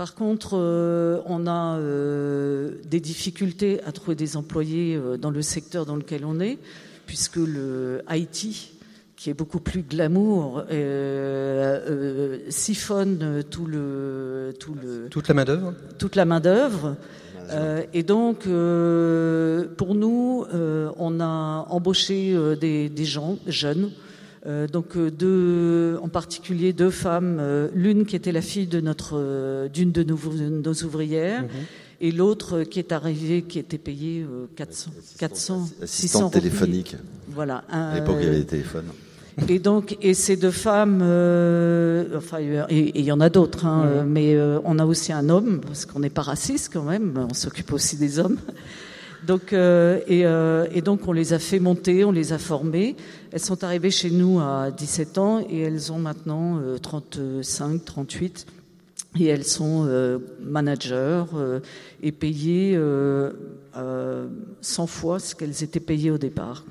Par contre, euh, on a euh, des difficultés à trouver des employés euh, dans le secteur dans lequel on est, puisque le IT, qui est beaucoup plus glamour, siphonne tout le, tout le, toute la main d'œuvre. Toute la main d'œuvre. et donc, pour nous, on a embauché des, des gens jeunes donc euh, deux, en particulier deux femmes, euh, l'une qui était la fille de notre d'une de nos, nos ouvrières. Mhm. Et l'autre qui est arrivée, qui était payée 400, 400 600 téléphonique. Voilà. à l'époque, il y avait des téléphones. Et donc, et ces deux femmes, enfin, et il y en a d'autres, hein, mhm. mais on a aussi un homme, parce qu'on n'est pas raciste quand même, on s'occupe aussi des hommes. Donc, euh, et, euh, et, donc on les a fait monter, on les a formées. Elles sont arrivées chez nous à 17 ans et elles ont maintenant euh, 35, 38. Et elles sont euh, managers euh, et payées 100 fois ce qu'elles étaient payées au départ.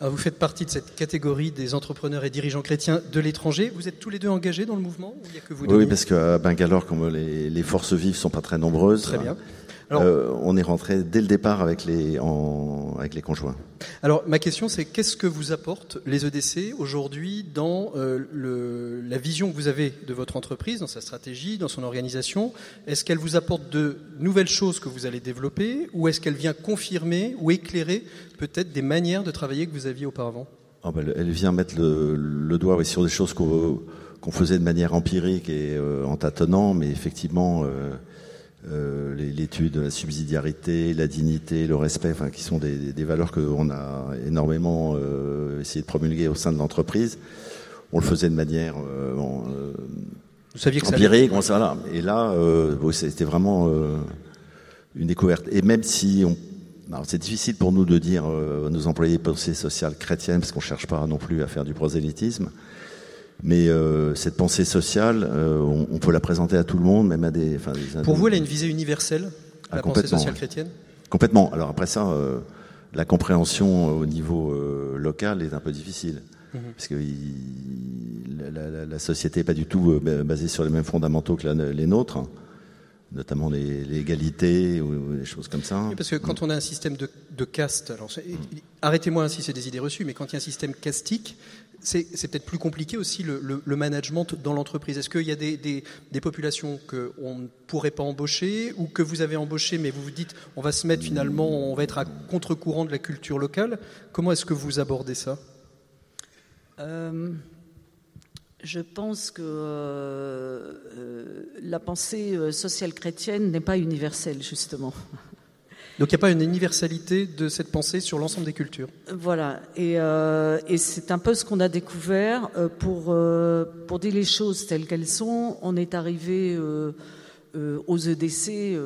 vous faites partie de cette catégorie des entrepreneurs et dirigeants chrétiens de l'étranger. Vous êtes tous les deux engagés dans le mouvement ou il y a que vous Oui, parce qu'à Bangalore, comme les, les, forces vives sont pas très nombreuses. Très bien. Euh, on est rentré dès le départ avec les, avec les conjoints. Alors ma question c'est qu'est-ce que vous apportent les EDC aujourd'hui dans euh, le, la vision que vous avez de votre entreprise, dans sa stratégie, dans son organisation? Est-ce qu'elle vous apporte de nouvelles choses que vous allez développer ou est-ce qu'elle vient confirmer ou éclairer peut-être des manières de travailler que vous aviez auparavant oh ben, Elle vient mettre le, doigt sur des choses qu'on faisait de manière empirique et euh, en tâtonnant, mais effectivement l'étude de la subsidiarité, la dignité, le respect, enfin, qui sont des, des valeurs qu'on a énormément essayé de promulguer au sein de l'entreprise. On le faisait de manière vous saviez que empirique, ça. Et là, c'était vraiment une découverte. Et même si on c'est difficile pour nous de dire euh, nos employés pensée sociale chrétienne, parce qu'on cherche pas non plus à faire du prosélytisme. Mais euh, cette pensée sociale, euh, on, peut la présenter à tout le monde, même à des. Pour vous, elle a une visée universelle, ah, la pensée sociale chrétienne Complètement. Alors après ça, la compréhension au niveau local est un peu difficile. Mhm. Parce que la, société n'est pas du tout basée sur les mêmes fondamentaux que les nôtres notamment l'égalité ou des choses comme ça. parce que quand on a un système de, de caste, alors arrêtez-moi si c'est des idées reçues, mais quand il y a un système castique, c'est peut-être plus compliqué aussi le, le, management dans l'entreprise. Est-ce qu'il y a des, des, des populations qu'on ne pourrait pas embaucher ou que vous avez embauché mais vous vous dites on va se mettre finalement, on va être à contre-courant de la culture locale? Comment est-ce que vous abordez ça? Euh, je pense que euh, euh, la pensée euh, sociale chrétienne n'est pas universelle, justement. Donc il n'y a pas une universalité de cette pensée sur l'ensemble des cultures. Voilà, et, et c'est un peu ce qu'on a découvert. Pour, pour dire les choses telles qu'elles sont, on est arrivé aux EDC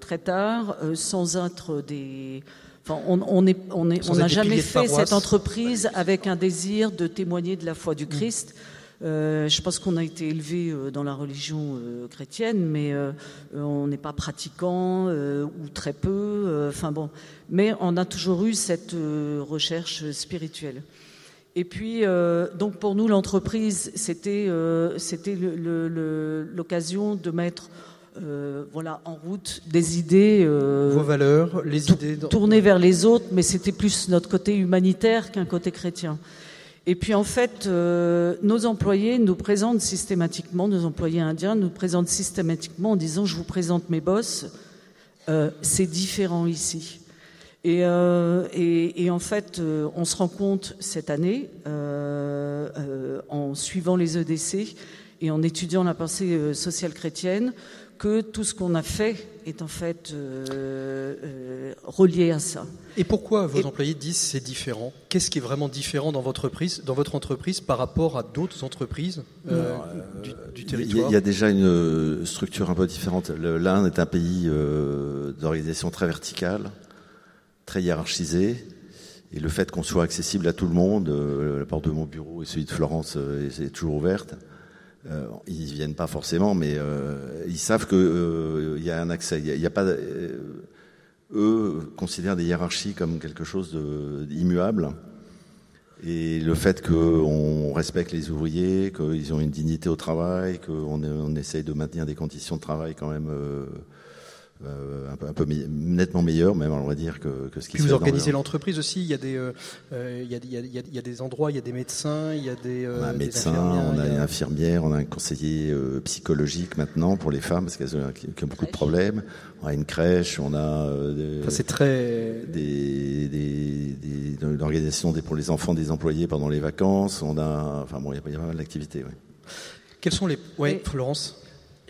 très tard, sans être des... Enfin, on n'a on est, on est, on jamais fait cette entreprise avec un désir de témoigner de la foi du Christ. Euh, je pense qu'on a été élevé euh, dans la religion euh, chrétienne, mais on n'est pas pratiquant ou très peu. Enfin bon, mais on a toujours eu cette recherche spirituelle. Et puis, donc pour nous, l'entreprise, c'était c'était l'occasion de mettre voilà, en route des idées. Vos valeurs, les idées. Tournées vers les autres, mais c'était plus notre côté humanitaire qu'un côté chrétien. Et puis en fait, euh, nos employés nous présentent systématiquement, nos employés indiens nous présentent systématiquement en disant je vous présente mes boss, euh, c'est différent ici. Et, euh, et, et, en fait, on se rend compte cette année, en suivant les EDC et en étudiant la pensée sociale chrétienne, que tout ce qu'on a fait est en fait euh, euh, relié à ça. Et pourquoi vos employés disent c'est différent? Qu'est-ce qui est vraiment différent dans votre entreprise, dans votre entreprise par rapport à d'autres entreprises euh, du, territoire? Il y, a déjà une structure un peu différente. L'Inde est un pays d'organisation très verticale, très hiérarchisée. Et le fait qu'on soit accessible à tout le monde, la porte de mon bureau et celui de Florence est toujours ouverte. Euh, ils viennent pas forcément, mais euh, ils savent qu'il euh, y a un accès. Il n'y a, pas. eux considèrent des hiérarchies comme quelque chose d'immuable. Et le fait qu'on respecte les ouvriers, qu'ils ont une dignité au travail, qu'on on essaye de maintenir des conditions de travail quand même euh, un peu, un peu nettement meilleur, même on va dire que, que ce qui Puis vous organisez l'entreprise aussi. Il y a des, euh, euh, il, y a, il, y a, il y a des endroits, il y a des médecins, il y a des. on a un médecin, on a une infirmière, on a un conseiller psychologique maintenant pour les femmes parce qu'elles ont, ont, beaucoup de problèmes. On a une crèche, on a. c'est très. Des, des, des, l'organisation pour les enfants des employés pendant les vacances. On a, enfin bon, il y a, il y a pas mal d'activités. Ouais. Quels sont les, ouais, Florence.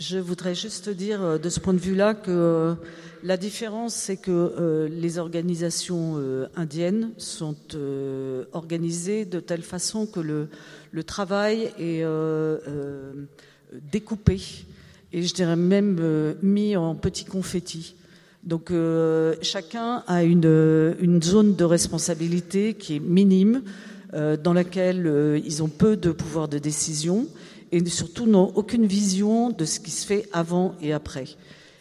Je voudrais juste dire euh, de ce point de vue-là que euh, la différence, c'est que euh, les organisations indiennes sont organisées de telle façon que le, travail est découpé et je dirais même mis en petits confettis. Donc chacun a une, zone de responsabilité qui est minime, dans laquelle ils ont peu de pouvoir de décision et surtout n'ont aucune vision de ce qui se fait avant et après.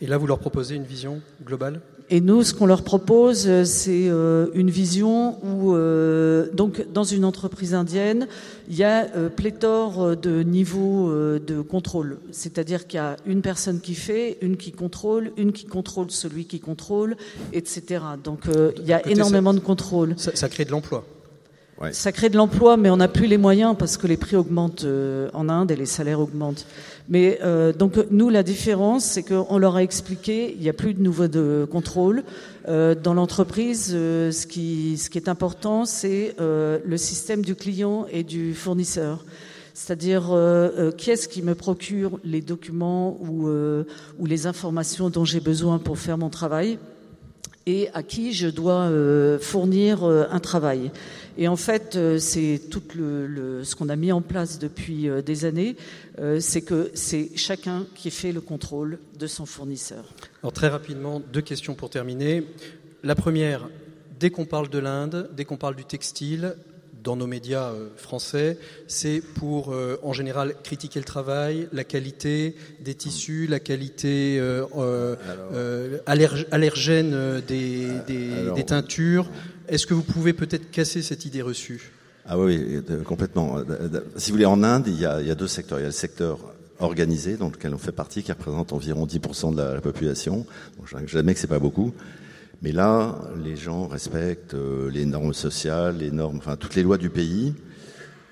Et là, vous leur proposez une vision globale? Et nous, ce qu'on leur propose, euh, c'est euh, une vision où, euh, donc, dans une entreprise indienne, il y a pléthore de niveaux de contrôle. C'est-à-dire qu'il y a une personne qui fait, une qui contrôle, une qui contrôle celui qui contrôle, etc. Donc, il y a énormément de contrôle. Ça, ça crée de l'emploi. Ça crée de l'emploi, mais on n'a plus les moyens parce que les prix augmentent euh, en Inde et les salaires augmentent. Mais euh, donc nous, la différence, c'est qu'on leur a expliqué, il n'y a plus de nouveau de contrôle. Euh, dans l'entreprise, ce, qui, est important, c'est le système du client et du fournisseur. C'est-à-dire, qui est-ce qui me procure les documents ou les informations dont j'ai besoin pour faire mon travail? Et à qui je dois fournir un travail. Et en fait, c'est tout ce qu'on a mis en place depuis des années, c'est que c'est chacun qui fait le contrôle de son fournisseur. Alors très rapidement, deux questions pour terminer. La première, dès qu'on parle de l'Inde, dès qu'on parle du textile, dans nos médias euh, français, c'est pour, euh, en général, critiquer le travail, la qualité des tissus, la qualité euh, allergène des, des, teintures. Est-ce que vous pouvez peut-être casser cette idée reçue? Ah oui, complètement. Si vous voulez, en Inde, il y, a, il y a deux secteurs. Il y a le secteur organisé, dans lequel on fait partie, qui représente environ 10% de la, population. Donc, jamais que c'est pas beaucoup. Mais là, les gens respectent euh, les normes sociales, les normes, enfin toutes les lois du pays.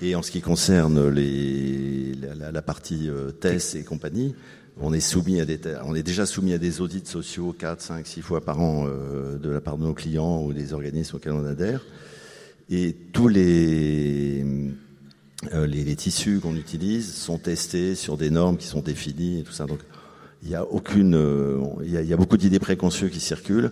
Et en ce qui concerne les, la, partie euh, tests et compagnie, on est soumis à des, on est déjà soumis à des audits sociaux 4, 5, 6 fois par an euh, de la part de nos clients ou des organismes auxquels on adhère. Et tous les, les, les, tissus qu'on utilise sont testés sur des normes qui sont définies et tout ça. Donc il y a aucune, il y a, il y a beaucoup d'idées préconçues qui circulent.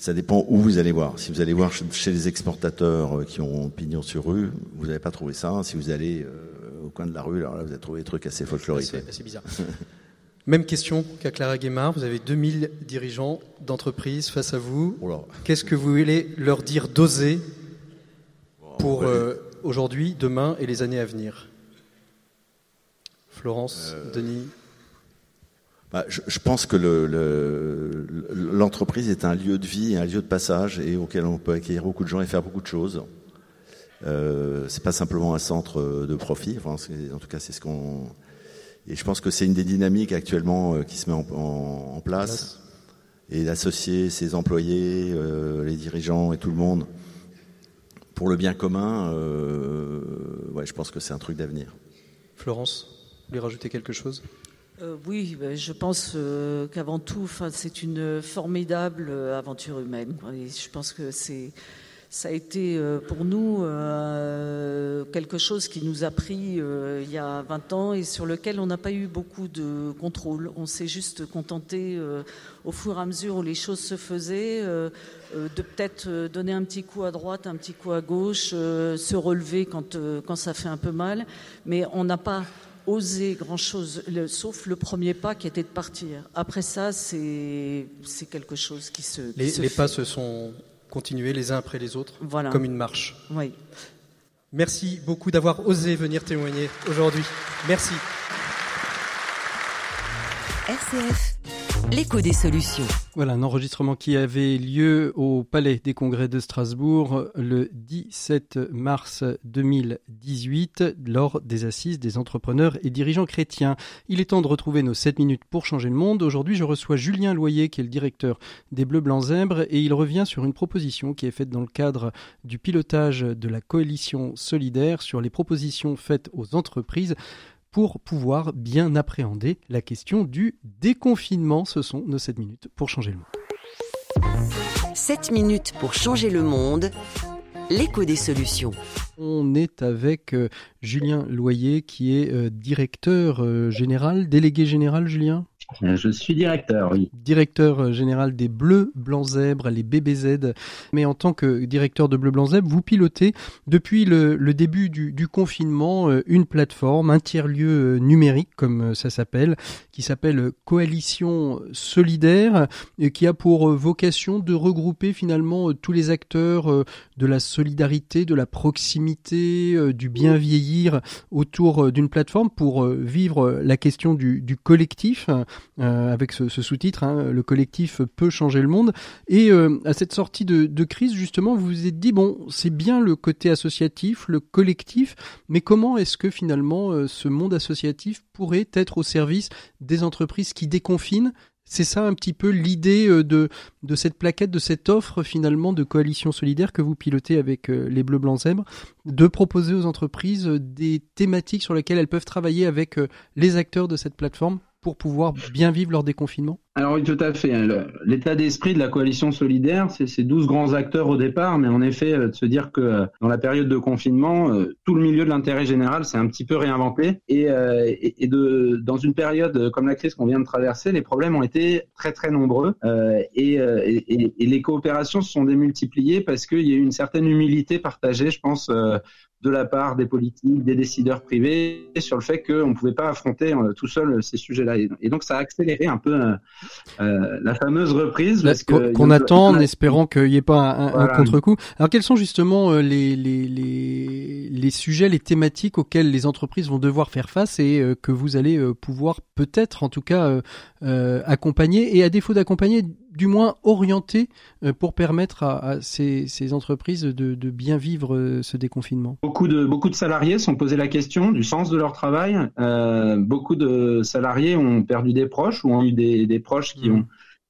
Ça dépend où vous allez voir. Si vous allez voir chez les exportateurs euh, qui ont pignon sur rue, vous n'avez pas trouvé ça. Si vous allez euh, au coin de la rue, alors là, vous avez trouvé des trucs assez folkloriques. C'est bizarre. Même question qu'à Clara Guémard. Vous avez 2000 dirigeants d'entreprise face à vous. Qu'est-ce que vous voulez leur dire d'oser pour euh, aujourd'hui, demain et les années à venir? Florence, Denis bah, je, je, pense que l'entreprise le, est un lieu de vie, un lieu de passage et auquel on peut accueillir beaucoup de gens et faire beaucoup de choses. Euh, c'est pas simplement un centre de profit. Enfin, en tout cas, c'est ce qu'on. Et je pense que c'est une des dynamiques actuellement euh, qui se met en, en, en place. Et d'associer ses employés, euh, les dirigeants et tout le monde pour le bien commun, euh, ouais, je pense que c'est un truc d'avenir. Florence, vous voulez rajouter quelque chose? Euh, oui, ben, je pense euh, qu'avant tout, c'est une formidable euh, aventure humaine. je pense que c'est, ça a été pour nous quelque chose qui nous a pris il y a 20 ans et sur lequel on n'a pas eu beaucoup de contrôle. On s'est juste contenté au fur et à mesure où les choses se faisaient de peut-être donner un petit coup à droite, un petit coup à gauche, se relever quand, quand ça fait un peu mal, mais on n'a pas oser grand-chose, sauf le premier pas qui était de partir. Après ça, c'est quelque chose qui se. les, pas se sont continués les uns après les autres, comme une marche. Oui. Merci beaucoup d'avoir osé venir témoigner aujourd'hui. Merci. L'écho des solutions. Voilà un enregistrement qui avait lieu au Palais des Congrès de Strasbourg le 17 mars 2018 lors des assises des entrepreneurs et dirigeants chrétiens. Il est temps de retrouver nos 7 minutes pour changer le monde. Aujourd'hui, je reçois Julien Loyer qui est le directeur des Bleus Blancs Zèbres et il revient sur une proposition qui est faite dans le cadre du pilotage de la coalition solidaire sur les propositions faites aux entreprises pour pouvoir bien appréhender la question du déconfinement. Ce sont nos 7 minutes pour changer le monde. 7 minutes pour changer le monde. L'écho des solutions. On est avec euh, Julien Loyer qui est euh, directeur euh, général, délégué général Julien? Je suis directeur, oui. Directeur euh, général des Bleus Blancs Zèbres, les BBZ. Mais en tant que directeur de Bleus Blancs Zèbres, vous pilotez depuis le, début du, confinement euh, une plateforme, un tiers-lieu euh, numérique, comme ça s'appelle, qui s'appelle Coalition Solidaire, et qui a pour vocation de regrouper finalement tous les acteurs de la solidarité, de la proximité, du bien vieillir autour d'une plateforme pour vivre la question du collectif euh, avec ce, sous-titre, hein, le collectif peut changer le monde. Et euh, à cette sortie de, crise, justement, vous vous êtes dit, bon, c'est bien le côté associatif, le collectif, mais comment est-ce que finalement euh, ce monde associatif pourrait être au service des entreprises qui déconfinent? C'est ça un petit peu l'idée de, de cette plaquette, de cette offre finalement de coalition solidaire que vous pilotez avec les Bleus Blancs Zèbres, de proposer aux entreprises des thématiques sur lesquelles elles peuvent travailler avec les acteurs de cette plateforme? Pour pouvoir bien vivre leur déconfinement Alors oui, tout à fait. L'état d'esprit de la coalition solidaire, c'est ces 12 grands acteurs au départ, mais en effet, de se dire que dans la période de confinement, tout le milieu de l'intérêt général s'est un petit peu réinventé et, et, de, dans une période comme la crise qu'on vient de traverser, les problèmes ont été très très nombreux et, et, les coopérations se sont démultipliées parce qu'il y a eu une certaine humilité partagée, je pense, de la part des politiques, des décideurs privés, sur le fait qu'on ne pouvait pas affronter euh, tout seul euh, ces sujets-là. Et donc ça a accéléré un peu euh, la fameuse reprise. Qu'on attend en espérant qu'il n'y ait pas un, contre-coup. Alors quels sont justement les, les, les, les, sujets, les thématiques auxquels les entreprises vont devoir faire face et que vous allez pouvoir peut-être en tout cas accompagner et à défaut d'accompagner du moins orienté euh, pour permettre à, ces, entreprises de, bien vivre euh, ce déconfinement beaucoup de, beaucoup de salariés sont posés la question du sens de leur travail. Euh, beaucoup de salariés ont perdu des proches ou ont eu des, proches qui mmh.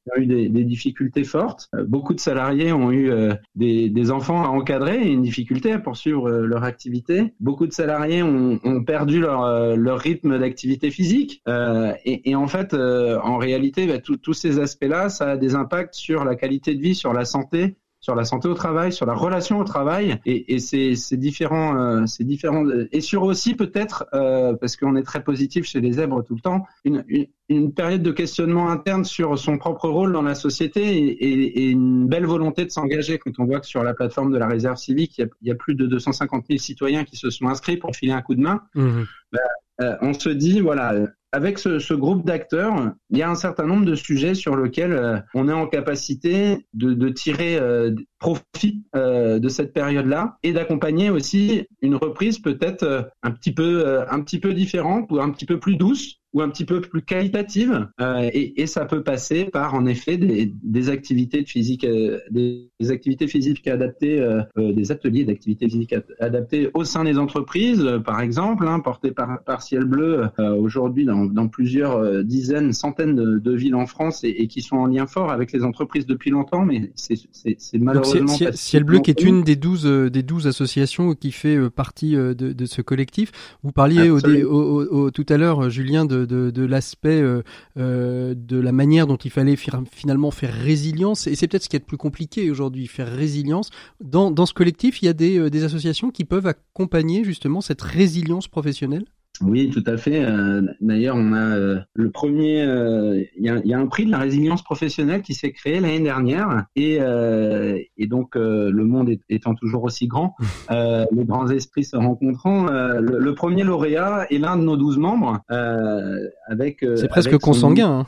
Ont ont eu des, difficultés fortes. Euh, beaucoup de salariés ont eu euh, des, enfants à encadrer et une difficulté à poursuivre euh, leur activité. Beaucoup de salariés ont, perdu leur, leur rythme d'activité physique. et, en fait, en réalité, bah, tous ces aspects-là, ça a des impacts sur la qualité de vie, sur la santé sur la santé au travail, sur la relation au travail, et, et c'est différents, euh, et sur aussi peut-être, euh, parce qu'on est très positif chez les zèbres tout le temps, une, une, une, période de questionnement interne sur son propre rôle dans la société et, et une belle volonté de s'engager. Quand on voit que sur la plateforme de la réserve civique, il y a, il y a plus de 250 000 citoyens qui se sont inscrits pour filer un coup de main. Mmh. Bah, euh, on se dit, voilà, avec ce, groupe d'acteurs, il y a un certain nombre de sujets sur lesquels euh, on est en capacité de, tirer euh, profit de cette période-là et d'accompagner aussi une reprise peut-être un petit peu un petit peu différente ou un petit peu plus douce ou un petit peu plus qualitative euh, et, et, ça peut passer par en effet des, des activités de physique euh, des, activités physiques adaptées euh, euh, des ateliers d'activités physiques adaptées au sein des entreprises par exemple hein, portés par, par Ciel Bleu aujourd'hui dans, dans, plusieurs dizaines centaines de, de, villes en France et, et, qui sont en lien fort avec les entreprises depuis longtemps mais c'est malheureusement Ciel, Ciel Bleu qui est une des douze des douze associations qui fait partie de, de ce collectif. Vous parliez au, au, au, tout à l'heure Julien de de, l'aspect euh, euh, de la manière dont il fallait finalement faire résilience. Et c'est peut-être ce qui est le plus compliqué aujourd'hui, faire résilience. Dans, ce collectif, il y a euh, des associations qui peuvent accompagner justement cette résilience professionnelle? Oui, tout à fait. Euh, d'ailleurs, on a euh, le premier. Euh, il y, a, un prix de la résilience professionnelle qui s'est créé l'année dernière, et, et donc le monde étant toujours aussi grand, les grands esprits se rencontrant, le, premier lauréat est l'un de nos douze membres, avec. C'est presque consanguin. Hein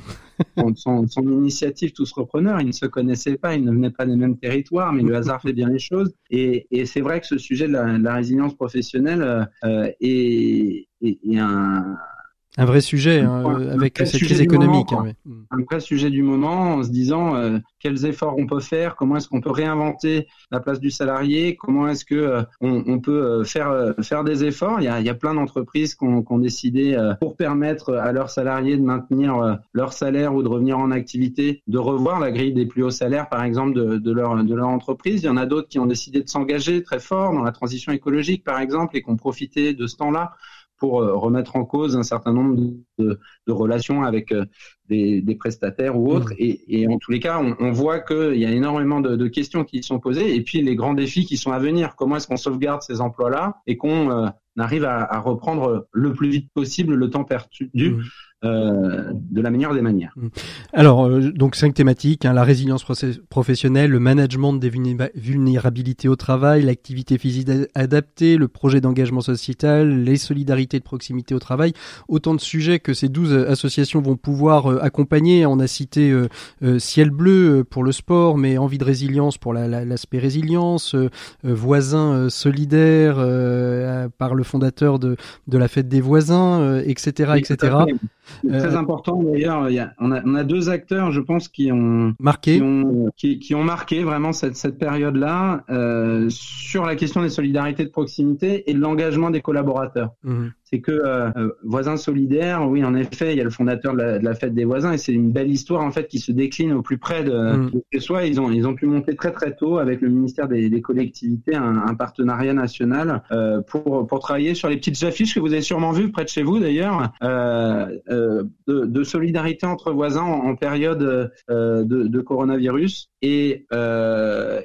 son, initiative tous repreneurs. Ils ne se connaissaient pas, ils ne venaient pas des mêmes territoires, mais le hasard fait bien les choses. Et, c'est vrai que ce sujet de la, résilience professionnelle euh, est, est un un vrai sujet hein, avec cette crise économique. Hein, un vrai sujet du moment en se disant euh, quels efforts on peut faire, comment est-ce qu'on peut réinventer la place du salarié, comment est-ce que euh, on, on, peut euh, faire faire des efforts. Il y a, il y a plein d'entreprises qui ont, décidé pour permettre à leurs salariés de maintenir leur salaire ou de revenir en activité, de revoir la grille des plus hauts salaires, par exemple, de, de leur de leur entreprise. Il y en a d'autres qui ont décidé de s'engager très fort dans la transition écologique, par exemple, et qui ont profité de ce temps-là pour euh, remettre en cause un certain nombre de, relations avec euh, des, prestataires ou autres. Mmh. Et, en tous les cas, on, voit qu'il y a énormément de, questions qui sont posées et puis les grands défis qui sont à venir. Comment est-ce qu'on sauvegarde ces emplois-là et qu'on euh, arrive à, reprendre le plus vite possible le temps perdu mmh. Euh, de la meilleure des manières. Mmh. Alors, euh, donc cinq thématiques hein, la résilience professionnelle, le management des vulnérabilités au travail, l'activité physique adaptée, le projet d'engagement sociétal, les solidarités de proximité au travail. Autant de sujets que ces douze associations vont pouvoir euh, accompagner. On a cité Ciel Bleu pour le sport, mais Envie de résilience pour l'aspect la, résilience, Voisins solidaires par le fondateur de, de la fête des voisins, etc., etc. C'est très euh, important d'ailleurs. On a, on a, deux acteurs, je pense, qui ont marqué, qui ont, qui, ont marqué vraiment cette, cette période-là euh, sur la question des solidarités de proximité et de l'engagement des collaborateurs. Mmh c'est que euh, euh, voisins solidaires, oui, en effet, il y a le fondateur de la, fête des voisins et c'est une belle histoire en fait qui se décline au plus près de, mm. de soi. Ils ont ils ont pu monter très très tôt avec le ministère des, des collectivités un, un, partenariat national euh, pour pour travailler sur les petites affiches que vous avez sûrement vues près de chez vous d'ailleurs, euh, de, de, solidarité entre voisins en, période de, de, coronavirus. Et,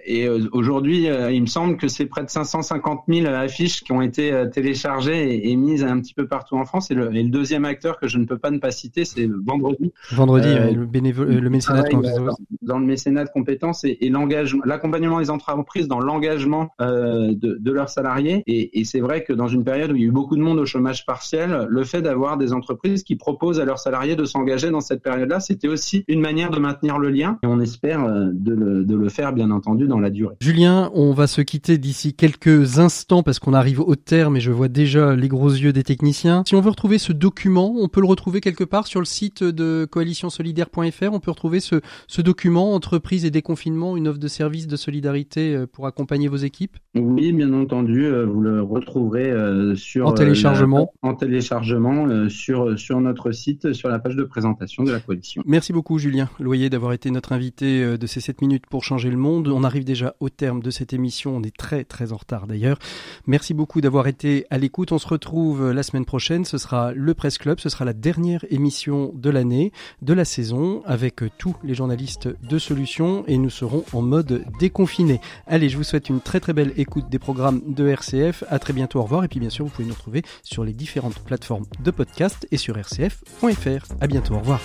et aujourd'hui, il me semble que c'est près de 550 000 affiches qui ont été téléchargées et, mises un petit peu partout en France. Et le, et le deuxième acteur que je ne peux pas ne pas citer, c'est vendredi. Vendredi, le, bénévole, le mécénat de compétences. Dans le mécénat de compétences et, et l'engagement, l'accompagnement des entreprises dans l'engagement de, de, leurs salariés. Et, et c'est vrai que dans une période où il y a eu beaucoup de monde au chômage partiel, le fait d'avoir des entreprises qui proposent à leurs salariés de s'engager dans cette période-là, c'était aussi une manière de maintenir le lien. Et on espère euh, de le, de le faire, bien entendu, dans la durée. Julien, on va se quitter d'ici quelques instants parce qu'on arrive au terme et je vois déjà les gros yeux des techniciens. Si on veut retrouver ce document, on peut le retrouver quelque part sur le site de coalitionsolidaire.fr. On peut retrouver ce, ce document, entreprise et déconfinement, une offre de service de solidarité euh, pour accompagner vos équipes. Oui, bien entendu, euh, vous le retrouverez sur en téléchargement, en téléchargement sur sur notre site, sur la page de présentation de la coalition. Merci beaucoup Julien Loyer d'avoir été notre invité euh, de ces 7 minutes pour changer le monde. On arrive déjà au terme de cette émission, on est très très en retard d'ailleurs. Merci beaucoup d'avoir été à l'écoute. On se retrouve la semaine prochaine, ce sera le Presse Club, ce sera la dernière émission de l'année, de la saison, avec tous les journalistes de Solutions et nous serons en mode déconfiné. Allez, je vous souhaite une très très belle écoute des programmes de RCF. À très bientôt, au revoir. Et puis bien sûr, vous pouvez nous retrouver sur les différentes plateformes de podcast et sur rcf.fr. À bientôt, au revoir.